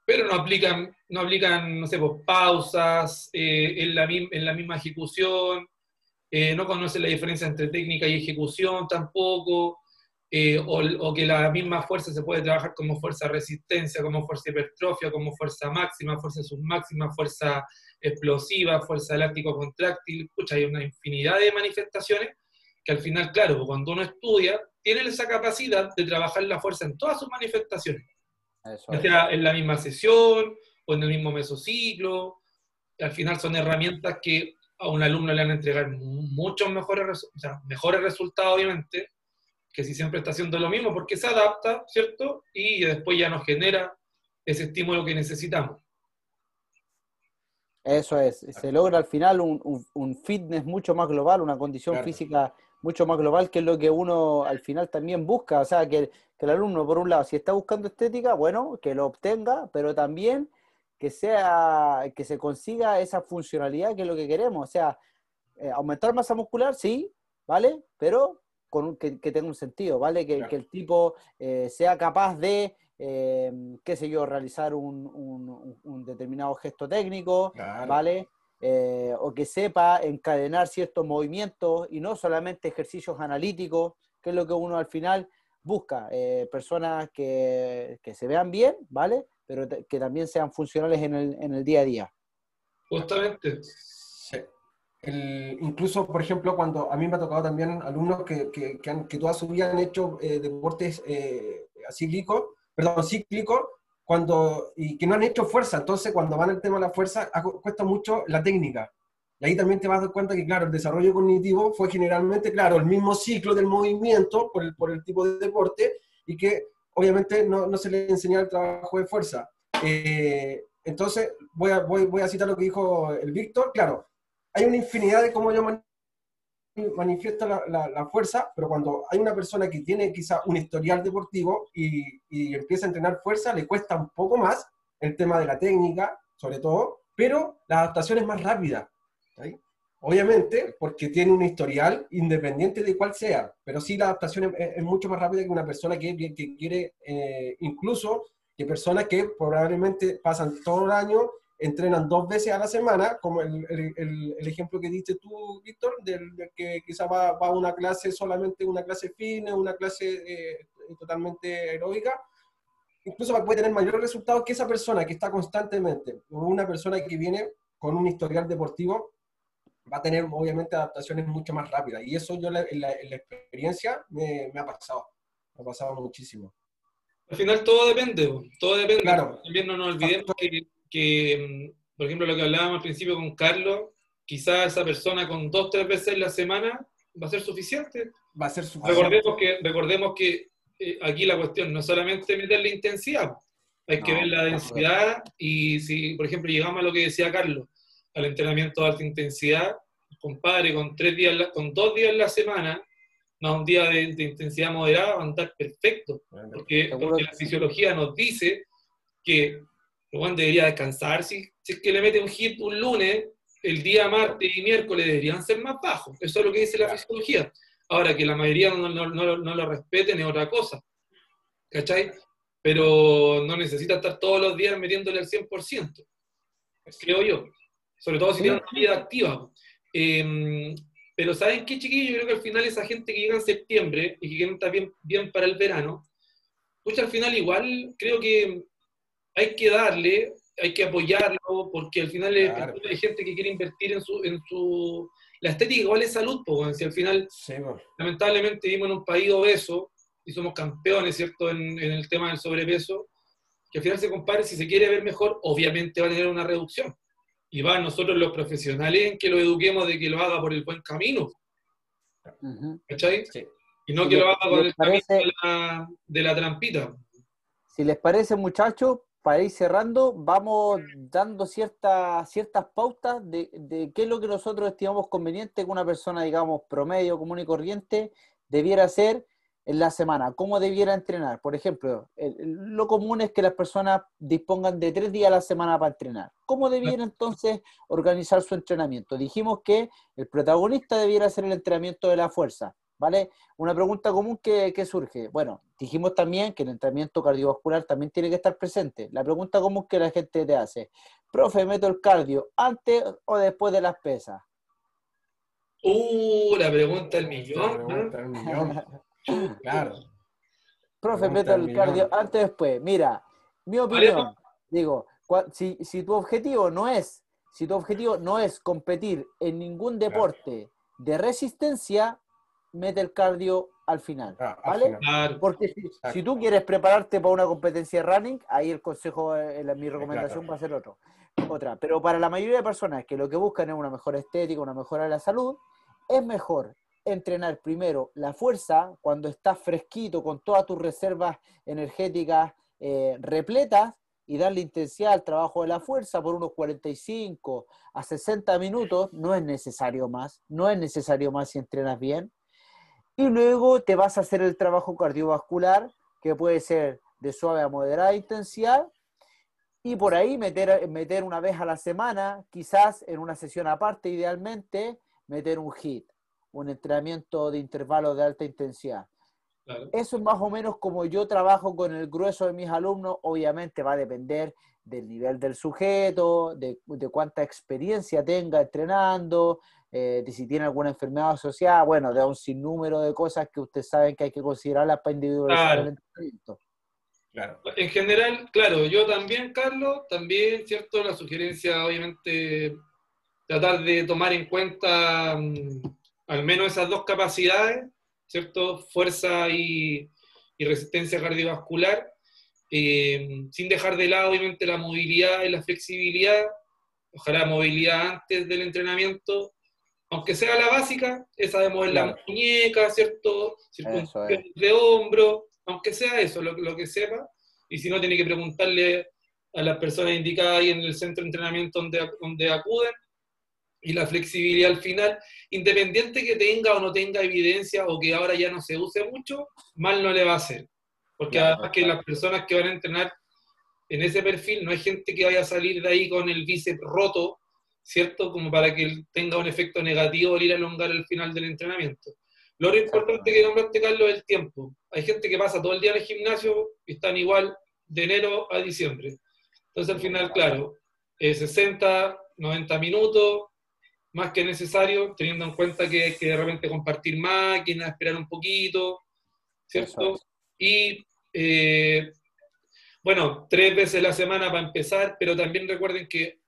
pero no aplican, no aplican, no sé, pues, pausas eh, en, la, en la misma ejecución, eh, no conocen la diferencia entre técnica y ejecución tampoco, eh, o, que la misma fuerza se puede trabajar como fuerza resistencia, como fuerza hipertrofia, como fuerza máxima, fuerza submáxima, fuerza explosiva, fuerza elástico-contráctil, escucha, hay una infinidad de manifestaciones que al final, claro, cuando uno estudia, tiene esa capacidad de trabajar la fuerza en todas sus manifestaciones. Sea en la misma sesión o en el mismo mesociclo. Al final son herramientas que a un alumno le van a entregar muchos mejores, o sea, mejores resultados, obviamente, que si siempre está haciendo lo mismo, porque se adapta, ¿cierto? Y después ya nos genera ese estímulo que necesitamos.
Eso es, se logra al final un, fitness mucho más global, una condición física mucho más global, que es lo que uno al final también busca. O sea, que, el alumno, por un lado, si está buscando estética, bueno, que lo obtenga, pero también que sea, que se consiga esa funcionalidad que es lo que queremos. O sea, eh, aumentar masa muscular, sí, ¿vale? Pero con que, tenga un sentido, ¿vale? Que, el tipo eh, sea capaz de, eh, qué sé yo, realizar un, un determinado gesto técnico, ¿vale? Eh, o que sepa encadenar ciertos movimientos y no solamente ejercicios analíticos, que es lo que uno al final busca, eh, personas que, se vean bien, ¿vale? Pero que también sean funcionales en el, día a día.
Justamente.
incluso, por ejemplo, cuando a mí me ha tocado también alumnos que, que, que, toda su vida han hecho eh, deportes cíclicos, perdón, cíclicos, cuando, y que no han hecho fuerza. Entonces, cuando van al tema de la fuerza, cuesta mucho la técnica. Y ahí también te vas a dar cuenta que, claro, el desarrollo cognitivo fue generalmente, claro, el mismo ciclo del movimiento por el, por el tipo de deporte y que obviamente no, no se le enseña el trabajo de fuerza. Eh, entonces, voy a, voy, a citar lo que dijo el Víctor. Claro, hay una infinidad de cómo yo manifiesta la, fuerza, pero cuando hay una persona que tiene quizá un historial deportivo y, empieza a entrenar fuerza, le cuesta un poco más el tema de la técnica, sobre todo, pero la adaptación es más rápida. Obviamente, porque tiene un historial independiente de cuál sea, pero sí la adaptación es, mucho más rápida que una persona que, que quiere, eh, incluso que personas que probablemente pasan todo el año, entrenan dos veces a la semana, como el, el, ejemplo que diste tú, Víctor, del, que quizá va, a una clase solamente, una clase fina, una clase eh, totalmente aeróbica, incluso puede tener mayores resultados que esa persona que está constantemente, o una persona que viene con un historial deportivo va a tener obviamente adaptaciones mucho más rápidas. Y eso yo en la, experiencia me, ha pasado, me ha pasado muchísimo.
Al final todo depende, todo depende.
Claro.
También no nos olvidemos que, mm, por ejemplo, lo que hablábamos al principio con Carlos, quizás esa persona con dos, tres veces en la semana va a ser suficiente.
Va a ser suficiente.
Recordemos que, recordemos que eh, aquí la cuestión no es solamente meter la intensidad, hay que ver la densidad y si, por ejemplo, llegamos a lo que decía Carlos, al entrenamiento de alta intensidad, compadre, con tres días, con dos días en la semana, más un día de, intensidad moderada, va a andar perfecto. Porque, la fisiología nos dice que Juan debería descansar. Si, si, es que le mete un hit un lunes, el día martes y miércoles deberían ser más bajos. Eso es lo que dice la fisiología. Ahora, que la mayoría no, no, no, no lo respeten es otra cosa. ¿Cachai? Pero no necesita estar todos los días metiéndole al 100%. Creo yo sobre todo si tienen una vida activa. Em, pero ¿saben qué, chiquillos? Yo creo que al final esa gente que llega en septiembre y que quieren estar bien, bien para el verano, pues al final igual creo que hay que darle, hay que apoyarlo, porque al final hay gente que quiere invertir en su... En su la estética igual es salud, pues, si al final, lamentablemente, vivimos en un país obeso y somos campeones, ¿cierto?, en, en el tema del sobrepeso, que al final se compare, si se quiere ver mejor, obviamente va a tener una reducción y va nosotros los profesionales en que lo eduquemos de que lo haga por el buen camino. ¿Cachai? Y no que lo haga por el camino de la, trampita.
Si les parece, muchachos, para ir cerrando, vamos dando ciertas ciertas pautas de, de, qué es lo que nosotros estimamos conveniente que una persona, digamos, promedio, común y corriente, debiera hacer en la semana, cómo debiera entrenar. Por ejemplo, lo común es que las personas dispongan de tres días a la semana para entrenar. ¿Cómo debiera entonces organizar su entrenamiento? Dijimos que el protagonista debiera hacer el entrenamiento de la fuerza, ¿vale? Una pregunta común que, surge. Bueno, dijimos también que el entrenamiento cardiovascular también tiene que estar presente. La pregunta común que la gente te hace, profe, ¿meto el cardio antes o después de las pesas?
Uh, la pregunta del millón. La pregunta del millón.
Claro.
Profe, meto el cardio antes después. Mira, mi opinión, digo, si, si, tu objetivo no es, si tu objetivo no es competir en ningún deporte de resistencia, mete el cardio al final, ¿vale? Porque si, tú quieres prepararte para una competencia de running, ahí el consejo, eh, mi recomendación va a ser otro, otra. Pero para la mayoría de personas que lo que buscan es una mejor estética, una mejora de la salud, es mejor entrenar primero la fuerza cuando estás fresquito con todas tus reservas energéticas eh, repletas y darle intensidad al trabajo de la fuerza por unos 45 a 60 minutos, no es necesario más, no es necesario más si entrenas bien. Y luego te vas a hacer el trabajo cardiovascular, que puede ser de suave a moderada intensidad, y por ahí meter, meter una vez a la semana, quizás en una sesión aparte, idealmente, meter un hit un entrenamiento de intervalos de alta intensidad. Eso es más o menos como yo trabajo con el grueso de mis alumnos. Obviamente va a depender del nivel del sujeto, de, cuánta experiencia tenga entrenando, eh, de si tiene alguna enfermedad asociada, bueno, de un sinnúmero de cosas que ustedes saben que hay que considerarlas para individualizar el entrenamiento.
Claro. En general, claro, yo también, Carlos, también, ¿cierto? La sugerencia, obviamente, tratar de tomar en cuenta mm, al menos esas dos capacidades, ¿cierto? Fuerza y, resistencia cardiovascular, eh, sin dejar de lado, obviamente, la movilidad y la flexibilidad, ojalá movilidad antes del entrenamiento, aunque sea la básica, esa de mover la muñeca, ¿cierto? Circunstancias de hombro, aunque sea eso, lo, lo, que sepa, y si no, tiene que preguntarle a las personas indicadas ahí en el centro de entrenamiento donde, donde acuden, y la flexibilidad al final, independiente que tenga o no tenga evidencia o que ahora ya no se use mucho, mal no le va a hacer. Porque además que las personas que van a entrenar en ese perfil no hay gente que vaya a salir de ahí con el bíceps roto, ¿cierto? Como para que tenga un efecto negativo al ir a elongar el final del entrenamiento. Lo otro importante que nombraste, Carlos, es el tiempo. Hay gente que pasa todo el día en el gimnasio y están igual de enero a diciembre. Entonces, al final, claro, 60, 90 minutos, más que necesario, teniendo en cuenta que hay que de repente compartir máquinas, esperar un poquito, ¿cierto? Y eh, bueno, tres veces la semana para empezar, pero también recuerden que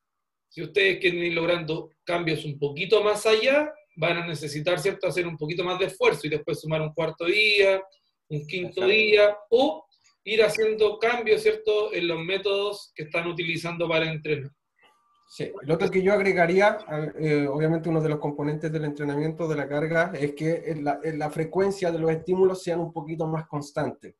si ustedes quieren ir logrando cambios un poquito más allá, van a necesitar, ¿cierto?, hacer un poquito más de esfuerzo y después sumar un cuarto día, un quinto día, o ir haciendo cambios, ¿cierto?, en los métodos que están utilizando para entrenar.
Sí, lo otro que yo agregaría, eh, obviamente uno de los componentes del entrenamiento de la carga es que la, la frecuencia de los estímulos sean un poquito más constantes,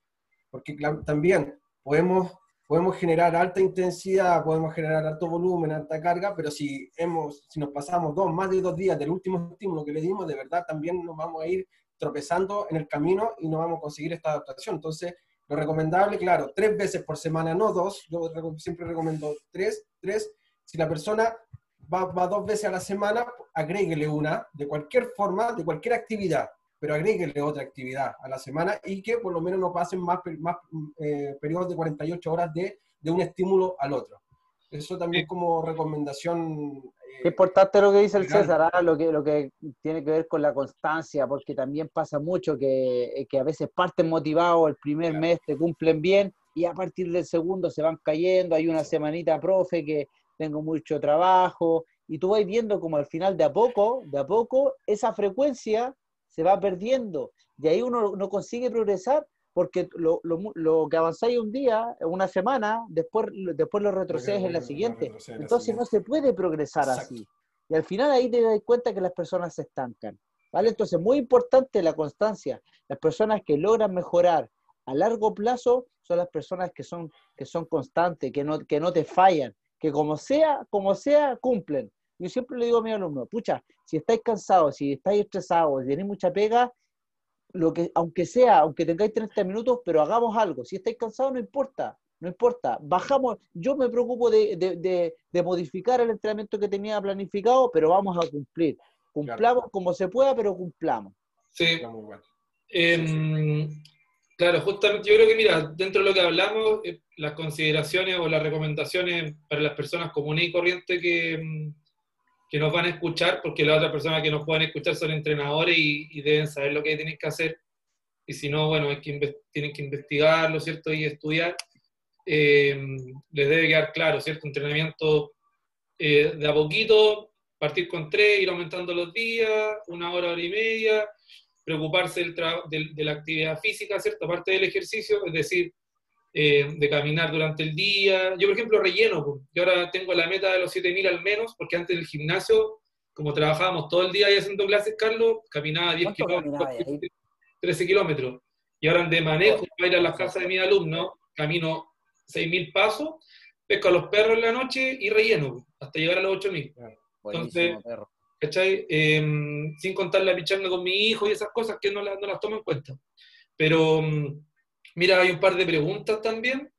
porque también podemos, podemos generar alta intensidad, podemos generar alto volumen, alta carga, pero si, hemos, si nos pasamos dos, más de dos días del último estímulo que le dimos, de verdad también nos vamos a ir tropezando en el camino y no vamos a conseguir esta adaptación. Entonces, lo recomendable, claro, tres veces por semana, no dos, yo siempre recomiendo tres, tres. Si la persona va, va dos veces a la semana, agréguele una, de cualquier forma, de cualquier actividad pero agréguele otra actividad a la semana y que por lo menos no pasen más, más eh, periodos de 48 horas de, de, un estímulo al otro. Eso también como recomendación.
Eh, importante lo que dice el César, ¿ah? lo, que, lo que tiene que ver con la constancia, porque también pasa mucho que, que a veces parten motivados el primer mes, te cumplen bien y a partir del segundo se van cayendo, hay una semanita, profe, que tengo mucho trabajo, y tú vas viendo como al final de a poco, de a poco, esa frecuencia se va perdiendo. Y ahí uno no consigue progresar porque lo, lo, lo, que avanzáis un día, una semana, después, después lo retrocedes en la siguiente. Entonces no se puede progresar así. Y al final ahí te das cuenta que las personas se estancan. ¿vale? Entonces, muy importante la constancia. Las personas que logran mejorar a largo plazo son las personas que son, que son constantes, que no, que no te fallan, que como sea, como sea, cumplen. Yo siempre le digo a mis alumnos, pucha, si estáis cansados, si estáis estresados, si tenéis mucha pega, lo que, aunque sea, aunque tengáis 30 minutos, pero hagamos algo. Si estáis cansados, no importa, no importa. Bajamos, yo me preocupo de, modificar el entrenamiento que tenía planificado, pero vamos a cumplir. Cumplamos como se pueda, pero cumplamos.
Sí. Em, claro, justamente yo creo que, mira, dentro de lo que hablamos, eh, las consideraciones o las recomendaciones para las personas comunes y corrientes que, em, que nos van a escuchar, porque las otras personas que nos pueden escuchar son entrenadores y, deben saber lo que tienen que hacer. Y si no, bueno, es que tienen que investigarlo, ¿cierto? Y estudiar. Eh, les debe quedar claro, ¿cierto? Entrenamiento eh, de a poquito, partir con tres, ir aumentando los días, una hora, hora y media, preocuparse del de la actividad física, ¿cierto? Aparte del ejercicio, es decir, eh, de caminar durante el día. Yo, por ejemplo, relleno. Yo ahora tengo la meta de los 7.000 al menos, porque antes del gimnasio, como trabajábamos todo el día ahí haciendo clases, Carlos, caminaba 10 kilómetros, 13 kilómetros. Y ahora de manejo para ir a las casas de mis alumnos, camino 6.000 pasos, pesco a los perros en la noche y relleno hasta llegar a los 8.000. Entonces, ¿cachai? Em, sin contar la pichanga con mi hijo y esas cosas que no, no las tomo en cuenta. Pero em, Mira, hay un par de preguntas también,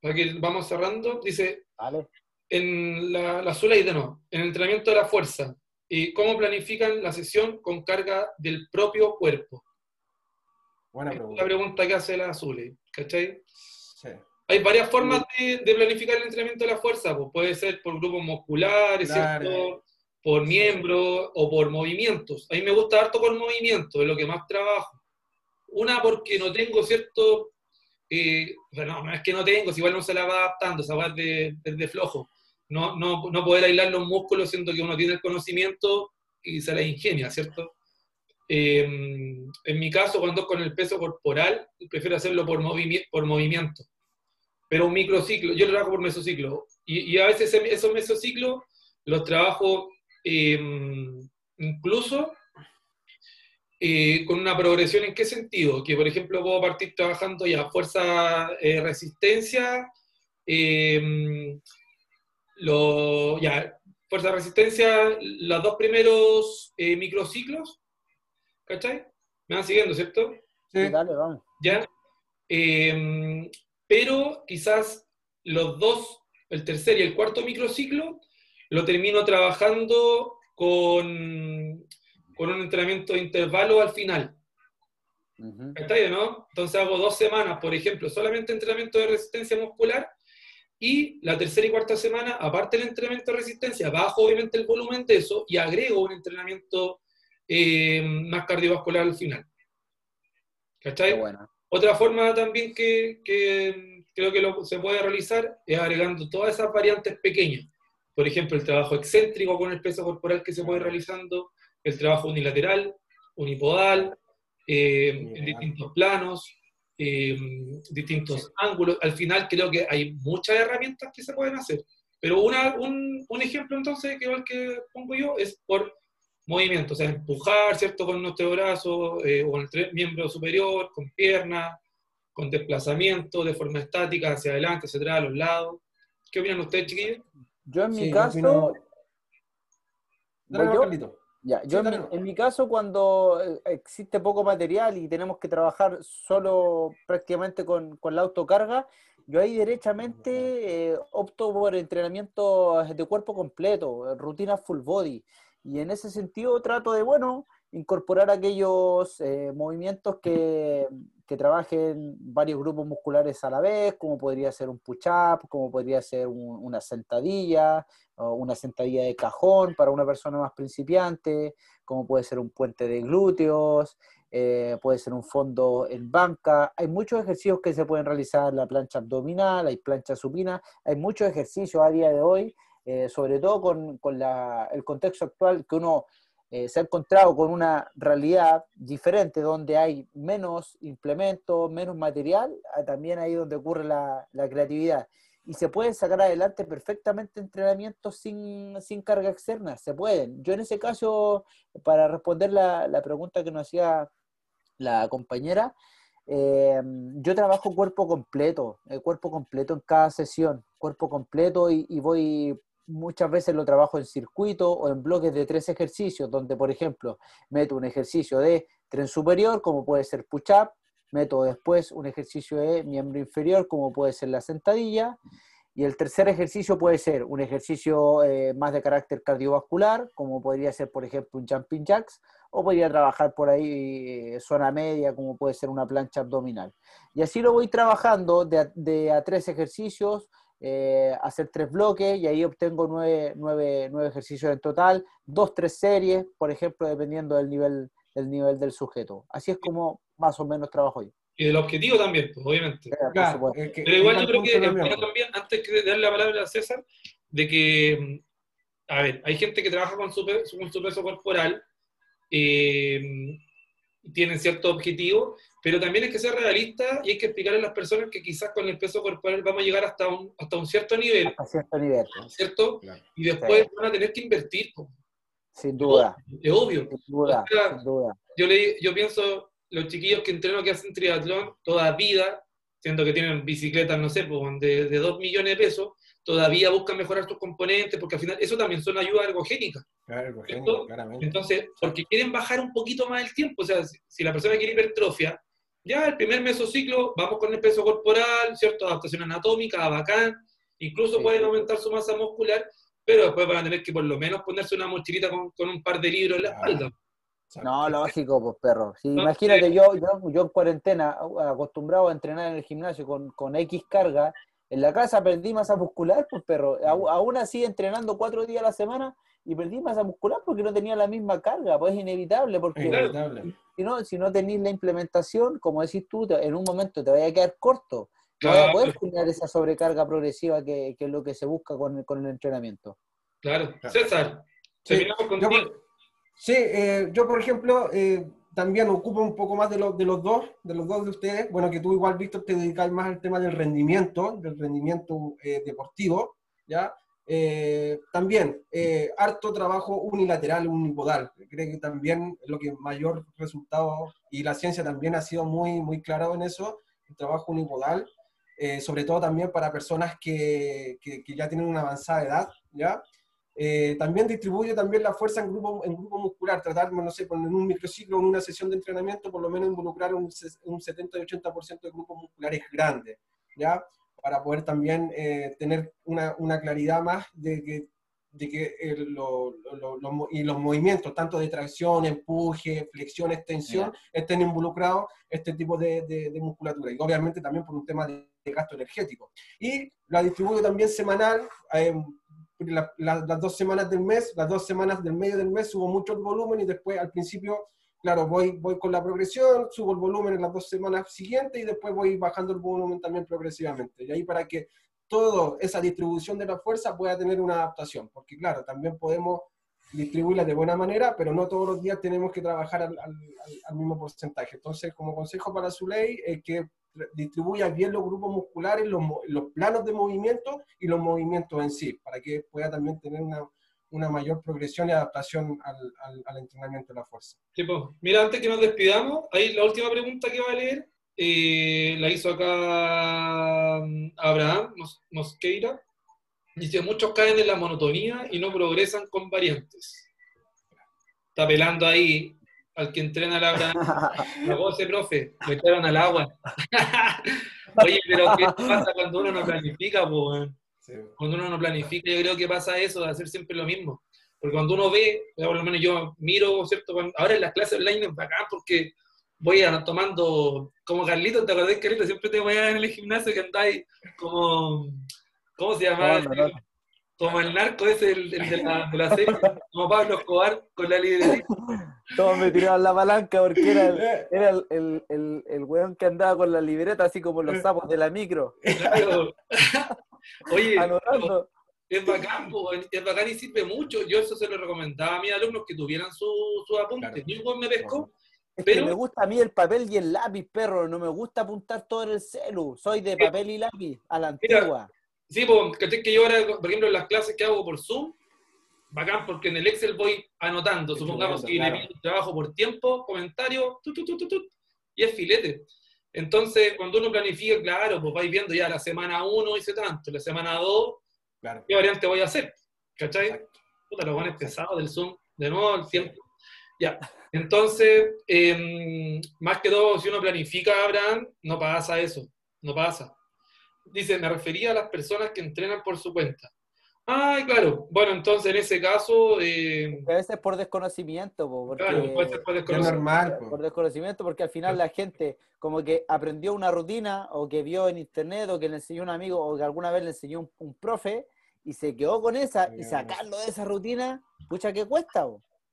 para que vamos cerrando. Dice, en la, la Zula de no, en el entrenamiento de la fuerza, ¿y ¿cómo planifican la sesión con carga del propio cuerpo? Buena pregunta. la pregunta que hace la. Sí. Hay varias formas de, planificar el entrenamiento de la fuerza, pues puede ser por grupos musculares, ¿cierto? Por miembros o por movimientos. A mí me gusta harto por movimientos, es lo que más trabajo. Una porque no tengo cierto, eh, no, es que no tengo, si igual no se la va adaptando, esa va de, de, flojo. No, no, no poder aislar los músculos, siendo que uno tiene el conocimiento y se la ingenia, ¿cierto? Eh, en mi caso, cuando con el peso corporal, prefiero hacerlo por, por movimiento. Pero un microciclo, yo lo trabajo por mesociclo. Y, y a veces esos mesociclos los trabajo eh, incluso eh, con una progresión en qué sentido? Que por ejemplo puedo partir trabajando ya fuerza, eh, resistencia, em, lo, ya, fuerza, resistencia, los dos primeros eh, microciclos, ¿cachai? Me van siguiendo, ¿cierto?
Sí, dale, vamos.
Ya. Em, pero quizás los dos, el tercer y el cuarto microciclo, lo termino trabajando con, con un entrenamiento de intervalo al final. ¿Está bien, no? Entonces hago dos semanas, por ejemplo, solamente entrenamiento de resistencia muscular y la tercera y cuarta semana, aparte del entrenamiento de resistencia, bajo obviamente el volumen de eso y agrego un entrenamiento eh, más cardiovascular al final. ¿Cachai? Otra forma también que, creo que se puede realizar es agregando todas esas variantes pequeñas. Por ejemplo, el trabajo excéntrico con el peso corporal que se puede ir realizando, el trabajo unilateral, unipodal, eh, en distintos planos, eh, distintos ángulos. Al final creo que hay muchas herramientas que se pueden hacer. Pero una, un, un, ejemplo entonces, que igual que pongo yo, es por movimiento, o sea, empujar, ¿cierto? Con nuestro brazo eh, o con el miembro superior, con pierna, con desplazamiento de forma estática hacia adelante, hacia atrás, a los lados. ¿Qué opinan ustedes, chiquillos?
Yo en mi caso... Ya, yo en, mi, caso, cuando eh, existe poco material y tenemos que trabajar solo prácticamente con, la autocarga, yo ahí derechamente eh, opto por entrenamiento de cuerpo completo, rutina full body. Y en ese sentido trato de, bueno, incorporar aquellos eh, movimientos que, que, trabajen varios grupos musculares a la vez, como podría ser un push-up, como podría ser una sentadilla, o una sentadilla de cajón para una persona más principiante, como puede ser un puente de glúteos, eh, puede ser un fondo en banca. Hay muchos ejercicios que se pueden realizar la plancha abdominal, hay plancha supina, hay muchos ejercicios a día de hoy, eh, sobre todo con, con la, el contexto actual que uno eh, se ha encontrado con una realidad diferente donde hay menos implementos, menos material, ah, también ahí donde ocurre la, creatividad. Y se pueden sacar adelante perfectamente entrenamientos sin, carga externa, se pueden. Yo en ese caso, para responder la, pregunta que nos hacía la compañera, eh, yo trabajo cuerpo completo, el cuerpo completo en cada sesión, cuerpo completo y voy muchas veces lo trabajo en circuito o en bloques de tres ejercicios, donde, por ejemplo, meto un ejercicio de tren superior, como puede ser push-up, meto después un ejercicio de miembro inferior, como puede ser la sentadilla, y el tercer ejercicio puede ser un ejercicio eh, más de carácter cardiovascular, como podría ser, por ejemplo, un jumping jacks, o podría trabajar por ahí eh, zona media, como puede ser una plancha abdominal. Y así lo voy trabajando de de a tres ejercicios, eh, hacer tres bloques y ahí obtengo nueve, nueve, nueve, ejercicios en total, dos, tres series, por ejemplo, dependiendo del nivel, del nivel del sujeto. Así es como más o menos trabajo yo.
Y del objetivo también, pues, obviamente. Pero igual yo creo que también, antes de darle la palabra a César, de que, a ver, hay gente que trabaja con su, con su peso corporal, eh, tienen cierto objetivo, pero también hay que ser realista y hay que explicarle a las personas que quizás con el peso corporal vamos a llegar hasta un, hasta un cierto nivel.
Hasta cierto nivel.
¿Cierto? Y después van a tener que invertir.
Sin duda.
Es obvio.
Sin duda,
Yo, le, yo pienso, los chiquillos que entreno que hacen triatlón toda vida, siendo que tienen bicicletas, no sé, pues, de, de 2 millones de pesos, todavía buscan mejorar sus componentes, porque al final eso también son ayudas ergogénicas.
Claro, claramente.
Entonces, porque quieren bajar un poquito más el tiempo, o sea, si la persona quiere hipertrofia, ya el primer mesociclo vamos con el peso corporal, ¿cierto? Adaptación anatómica, bacán, incluso pueden aumentar su masa muscular, pero después van a tener que por lo menos ponerse una mochilita con, un par de libros en la espalda.
No, lógico, pues perro. imagínate, yo, yo, yo en cuarentena, acostumbrado a entrenar en el gimnasio con, con X carga, en la casa perdí masa muscular, pues perro. Aún así entrenando cuatro días a la semana y perdí masa muscular porque no tenía la misma carga, pues es inevitable, porque si no, si no tenéis la implementación, como decís tú, en un momento te vaya a quedar corto. No vas a poder generar esa sobrecarga progresiva que, es lo que se busca con, el entrenamiento.
Claro. César, sí, yo,
sí eh, yo por ejemplo, eh, también ocupo un poco más de, de los dos, de los dos de ustedes. Bueno, que tú igual, Víctor, te dedicas más al tema del rendimiento, del rendimiento eh, deportivo, ¿ya? Eh, también, eh, harto trabajo unilateral, unipodal. Creo que también lo que mayor resultado, y la ciencia también ha sido muy, muy claro en eso, el trabajo unipodal, sobre todo también para personas que, que, que ya tienen una avanzada edad, ¿ya? Eh, también distribuye también la fuerza en grupo, en grupo muscular, tratar, no sé, en un microciclo, en una sesión de entrenamiento, por lo menos involucrar un, un 70 y 80% de grupos musculares grandes, ¿ya? Para poder también eh, tener una, una, claridad más de que, de que lo, lo, y los movimientos, tanto de tracción, empuje, flexión, extensión, estén involucrados este tipo de, de, musculatura. Y obviamente también por un tema de, gasto energético. Y la distribuyo también semanal. Eh, las dos semanas del mes, las dos semanas del medio del mes subo mucho el volumen y después al principio claro, voy, con la progresión, subo el volumen en las dos semanas siguientes y después voy bajando el volumen también progresivamente. Y ahí para que toda esa distribución de la fuerza pueda tener una adaptación, porque claro, también podemos distribuirla de buena manera, pero no todos los días tenemos que trabajar al, mismo porcentaje. Entonces, como consejo para su ley, es que distribuya bien los grupos musculares, los planos de movimiento y los movimientos en sí, para que pueda también tener una, una mayor progresión y adaptación al, al, entrenamiento de la fuerza.
Mira, antes que nos despidamos, ahí la última pregunta que va a leer eh, la hizo acá mm, Abraham Mosqueira. Dice, muchos caen en la monotonía y no progresan con variantes. Está pelando ahí al que entrena la Abraham. La voz, profe, me echaron al agua. Oye, pero ¿qué pasa cuando uno no planifica, pues? Cuando uno no planifica, yo creo que pasa eso, de hacer siempre lo mismo. Porque cuando uno ve, por lo menos yo miro, ¿cierto? ahora en las clases online es bacán porque voy a, tomando, como Carlito, ¿te acordás, Carlito? Siempre te voy a en el gimnasio que andáis como, ¿cómo se llama? como el narco ese el, de, la, de, la, serie, como Pablo Escobar con la libreta.
Todos me tiraban la palanca porque era, el, era el, el, el, el, weón que andaba con la libreta, así como los sapos de la micro. Claro.
Oye, es bacán, es bacán y sirve mucho. Yo eso se lo recomendaba a mis alumnos que tuvieran sus su apuntes. Claro. me pescó.
Es pero... que me gusta a mí el papel y el lápiz, perro. No me gusta apuntar todo en el celu. Soy de papel y lápiz, a la antigua.
sí, porque que yo ahora, por ejemplo, en las clases que hago por Zoom, bacán, porque en el Excel voy anotando. Supongamos que claro. trabajo por tiempo, comentario, y es filete. Entonces, cuando uno planifica, claro, pues vais viendo ya la semana 1 hice tanto, la semana 2, claro. ¿qué variante voy a hacer? ¿Cachai? Puta, los buenos pesados del Zoom, de nuevo el tiempo. Ya. Entonces, eh, más que todo, si uno planifica, Abraham, no pasa eso, no pasa. Dice, me refería a las personas que entrenan por su cuenta. Ay, claro. Bueno, entonces en ese caso. Eh...
A veces por desconocimiento, porque, claro, puede ser por desconocimiento. normal, por desconocimiento, porque al final la gente, como que aprendió una rutina, o que vio en internet, o que le enseñó un amigo, o que alguna vez le enseñó un, profe, y se quedó con esa, y sacarlo de esa rutina, pucha que cuesta,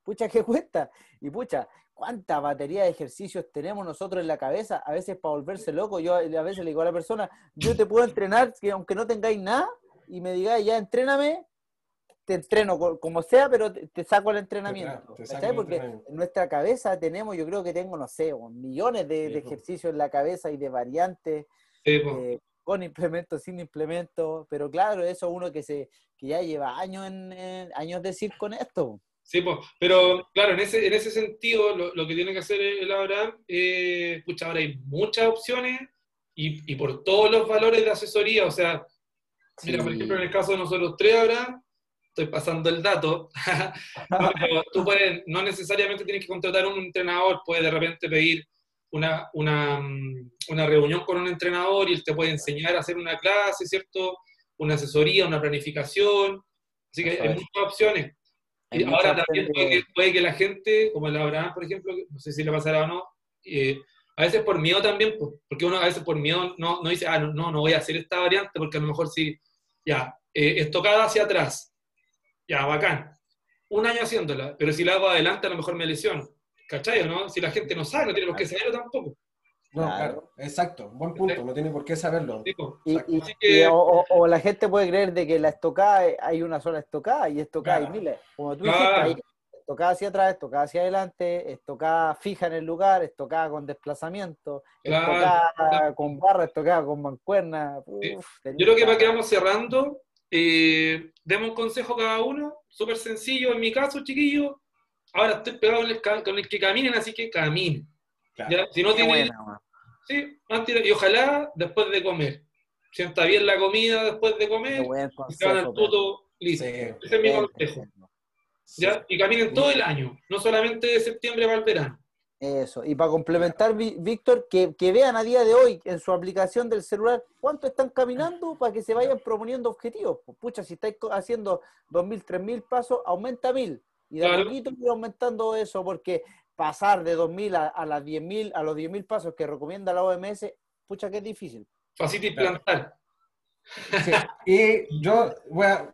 pucha que cuesta. Y pucha, ¿cuánta batería de ejercicios tenemos nosotros en la cabeza? A veces para volverse loco, yo a veces le digo a la persona, yo te puedo entrenar, que aunque no tengáis nada y me digáis, ya entréname, te entreno como sea, pero te, saco el entrenamiento. Porque en nuestra cabeza tenemos, yo creo que tengo, no sé, millones de, ejercicios en la cabeza y de variantes. Eh, con implementos, sin implementos, pero claro, eso uno que se que ya lleva años en, años de decir con esto.
Sí, pues, pero claro, en ese, en ese sentido, lo, que tiene que hacer el Abraham, eh, ahora hay muchas opciones y, y, por todos los valores de asesoría, o sea, Mira, por ejemplo, en el caso de nosotros tres ahora, estoy pasando el dato, no, tú puedes, no necesariamente tienes que contratar un entrenador, puedes de repente pedir una, una, una, reunión con un entrenador y él te puede enseñar a hacer una clase, ¿cierto? Una asesoría, una planificación. Así que hay muchas opciones. y ahora también puede que, la gente, como la Abraham, por ejemplo, no sé si le pasará o no, eh, a veces por miedo también, porque uno a veces por miedo no, no dice, ah, no, no, no voy a hacer esta variante porque a lo mejor si ya, eh, estocada hacia atrás. Ya, bacán. Un año haciéndola, pero si la hago adelante a lo mejor me lesiono. ¿Cachai o no? Si la gente no sabe, no tiene por qué saberlo tampoco.
No, claro, exacto, buen punto, no tiene por qué saberlo.
o, la gente puede creer de que la estocada hay una sola estocada y estocada hay miles. Como tú dijiste, estocada hacia atrás, estocada hacia adelante, estocada fija en el lugar, estocada con desplazamiento, estocada con barra, estocada con mancuerna.
Yo creo que para que vamos cerrando, eh, demos un consejo cada uno, súper sencillo, en mi caso, chiquillo, ahora estoy pegado con el, que caminen, así que caminen. Si no tienen... Sí, y ojalá después de comer. Sienta bien la comida después de comer, y se van al tuto, listo. Ese es mi consejo. Y caminen todo el año, no solamente de septiembre para el verano.
Eso, y para complementar, Víctor, que, vean a día de hoy en su aplicación del celular cuánto están caminando para que se vayan proponiendo objetivos. Pues, pucha, si estáis haciendo 2.000, 3.000 pasos, aumenta 1.000. Y de a poquito ir aumentando eso, porque pasar de 2.000 a, a, las 10.000, a los 10.000 pasos que recomienda la OMS, pucha que es difícil.
Fácil de plantar.
Y yo voy a,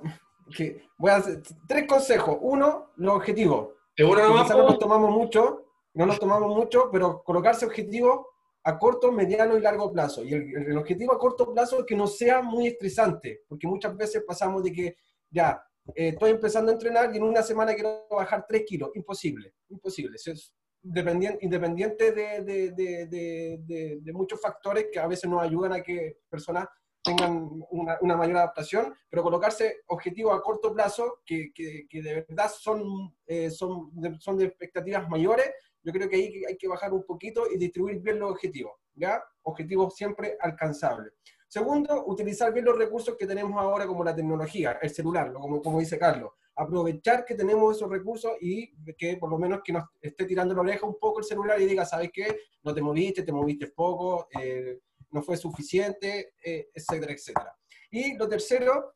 voy a hacer tres consejos. Uno, los objetivos.
Seguro no
nos tomamos mucho, no nos tomamos mucho, pero colocarse objetivos a corto, mediano y largo plazo. Y el, objetivo a corto plazo es que no sea muy estresante, porque muchas veces pasamos de que ya eh, estoy empezando a entrenar y en una semana quiero bajar 3 kilos. Imposible, imposible. es independiente, independiente de, de, de, de, muchos factores que a veces nos ayudan a que personas tengan una, una, mayor adaptación, pero colocarse objetivos a corto plazo que, que, que de verdad son, eh, son, son de expectativas mayores yo creo que ahí hay que bajar un poquito y distribuir bien los objetivos, ¿ya? Objetivos siempre alcanzables. Segundo, utilizar bien los recursos que tenemos ahora como la tecnología, el celular, como, como dice Carlos. Aprovechar que tenemos esos recursos y que por lo menos que nos esté tirando la oreja un poco el celular y diga, ¿sabes qué? No te moviste, te moviste poco, eh, no fue suficiente, eh, etcétera, etcétera. Y lo tercero,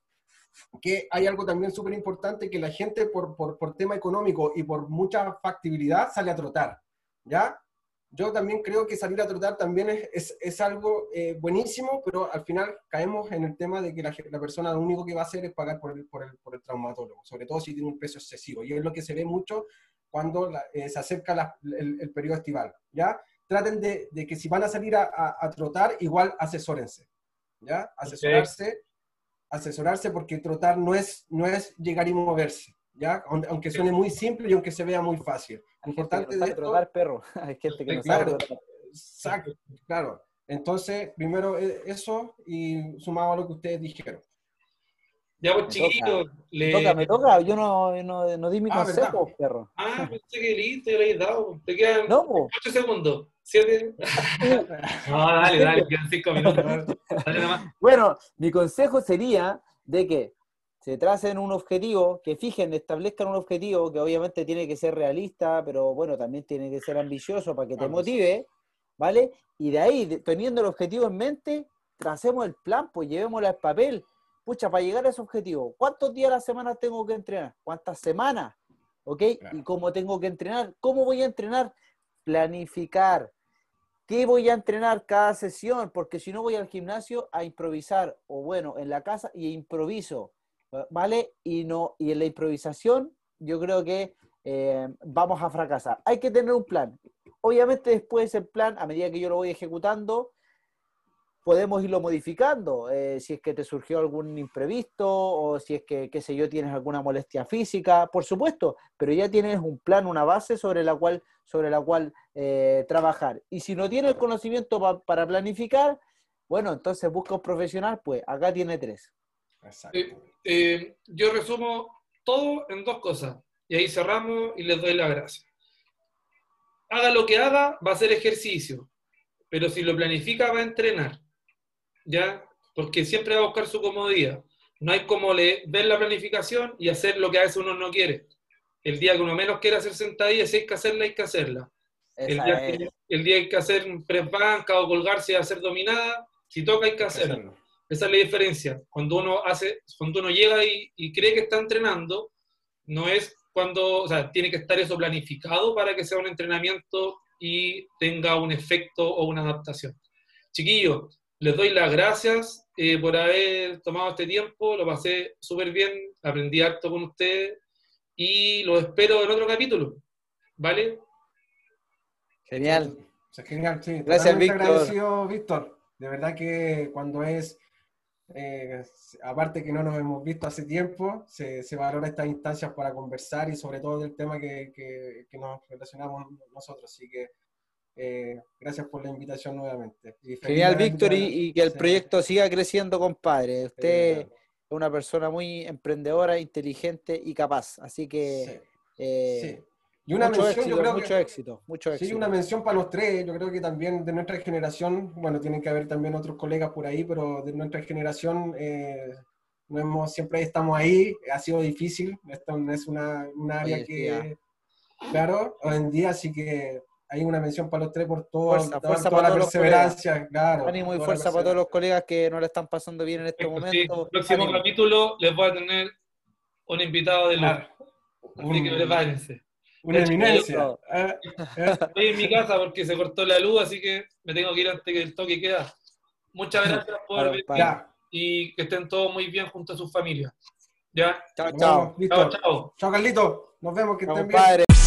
que hay algo también súper importante, que la gente por, por, por, tema económico y por mucha factibilidad sale a trotar, ¿ya? Yo también creo que salir a trotar también es, es, es algo eh, buenísimo, pero al final caemos en el tema de que la, la, persona lo único que va a hacer es pagar por el, por, el, por el traumatólogo, sobre todo si tiene un peso excesivo, y es lo que se ve mucho cuando eh, se acerca el, el, periodo estival, ¿ya? Traten de, de, que si van a salir a, a, a trotar, igual asesórense, ¿ya? Asesorarse asesorarse porque trotar no es, no es llegar y moverse, ¿ya? Aunque suene muy simple y aunque se vea muy fácil.
Lo importante de trotar perro. Hay gente que no sabe
Exacto, claro. Entonces, primero e, eso y sumado a lo que ustedes dijeron.
Ya, pues chiquito.
Le... Me toca, me toca. Yo no, no, no di mi ah, consejo, perro.
Ah, pensé que listo, le he dado. Te quedan no, 8 segundos. ¿Siete? no, dale, dale, quedan 5 minutos. Dale
bueno, mi consejo sería de que se tracen un objetivo, que fijen, establezcan un objetivo que obviamente tiene que ser realista, pero bueno, también tiene que ser ambicioso para que te motive, ¿vale? Y de ahí, teniendo el objetivo en mente, tracemos el plan, pues llevémoslo al papel pucha, para llegar a ese objetivo, ¿cuántos días a la semana tengo que entrenar? ¿Cuántas semanas? ¿Ok? ¿Y cómo tengo que entrenar? ¿Cómo voy a entrenar? Planificar. ¿Qué voy a entrenar cada sesión? Porque si no voy al gimnasio a improvisar, o bueno, en la casa y improviso, ¿vale? Y, no, y en la improvisación yo creo que eh, vamos a fracasar. Hay que tener un plan. Obviamente después el plan, a medida que yo lo voy ejecutando, podemos irlo modificando. Eh, si es que te surgió algún imprevisto o si es que, qué sé yo, tienes alguna molestia física, por supuesto, pero ya tienes un plan, una base sobre la cual, sobre la cual eh, trabajar. Y si no tienes conocimiento para planificar, bueno, entonces busca un profesional, pues acá tiene tres.
Eh, yo resumo todo en dos cosas. Y ahí cerramos y les doy la gracia. Haga lo que haga, va a ser ejercicio. Pero si lo planifica, va a entrenar. ¿Ya? Porque siempre va a buscar su comodidad. No hay como ver la planificación y hacer lo que a veces uno no quiere. El día que uno menos quiere hacer sentadillas, si hay que hacerla, hay que hacerla. El día, que, el día, hay que hacer press banca o colgarse y hacer dominada, si toca hay que hacerlo. Esa es la diferencia. Cuando uno hace, cuando uno llega y, y, cree que está entrenando, no es cuando, o sea, tiene que estar eso planificado para que sea un entrenamiento y tenga un efecto o una adaptación. Chiquillos, les doy las gracias eh, por haber tomado este tiempo, lo pasé súper bien, aprendí harto con ustedes y los espero en otro capítulo. ¿Vale?
Genial.
genial, sí.
Gracias, Víctor.
agradecido, Víctor. De verdad que cuando es, eh, aparte que no nos hemos visto hace tiempo, se, se valora estas instancias para conversar y sobre todo del tema que, que, que nos relacionamos nosotros. Así que eh, gracias por la invitación nuevamente.
Genial, Víctor, y, que el proyecto siga creciendo, compadre. Usted es una persona muy emprendedora, inteligente y capaz. Así que. Eh,
y una
mucho
mención,
éxito,
yo creo
mucho éxito, mucho éxito.
Sí, una mención para los tres. Yo creo que también de nuestra generación, bueno, tienen que haber también otros colegas por ahí, pero de nuestra generación eh, no hemos, siempre estamos ahí. Ha sido difícil. Esto es una, un área que, claro, hoy en día, así que hay una mención para los tres por todo,
Fuerza,
toda-
fuerza
toda
para
la perseverancia, claro.
Ánimo y
la
fuerza para todos los colegas que no le están pasando bien en este
Sí,
momento.
próximo
Ánimo.
capítulo les voy a tener un invitado de lujo.
Claro.
Así que prepárense.
Una eminencia. Eh, eh,
Estoy en mi casa porque se cortó la luz, así que me tengo que ir antes que el toque queda. Muchas gracias por venir y que estén todos muy bien junto a sus familias. ¿Ya?
Chao, chao.
Chao, chao.
Chao, Carlito. Nos vemos. Que
Chao,
estén bien.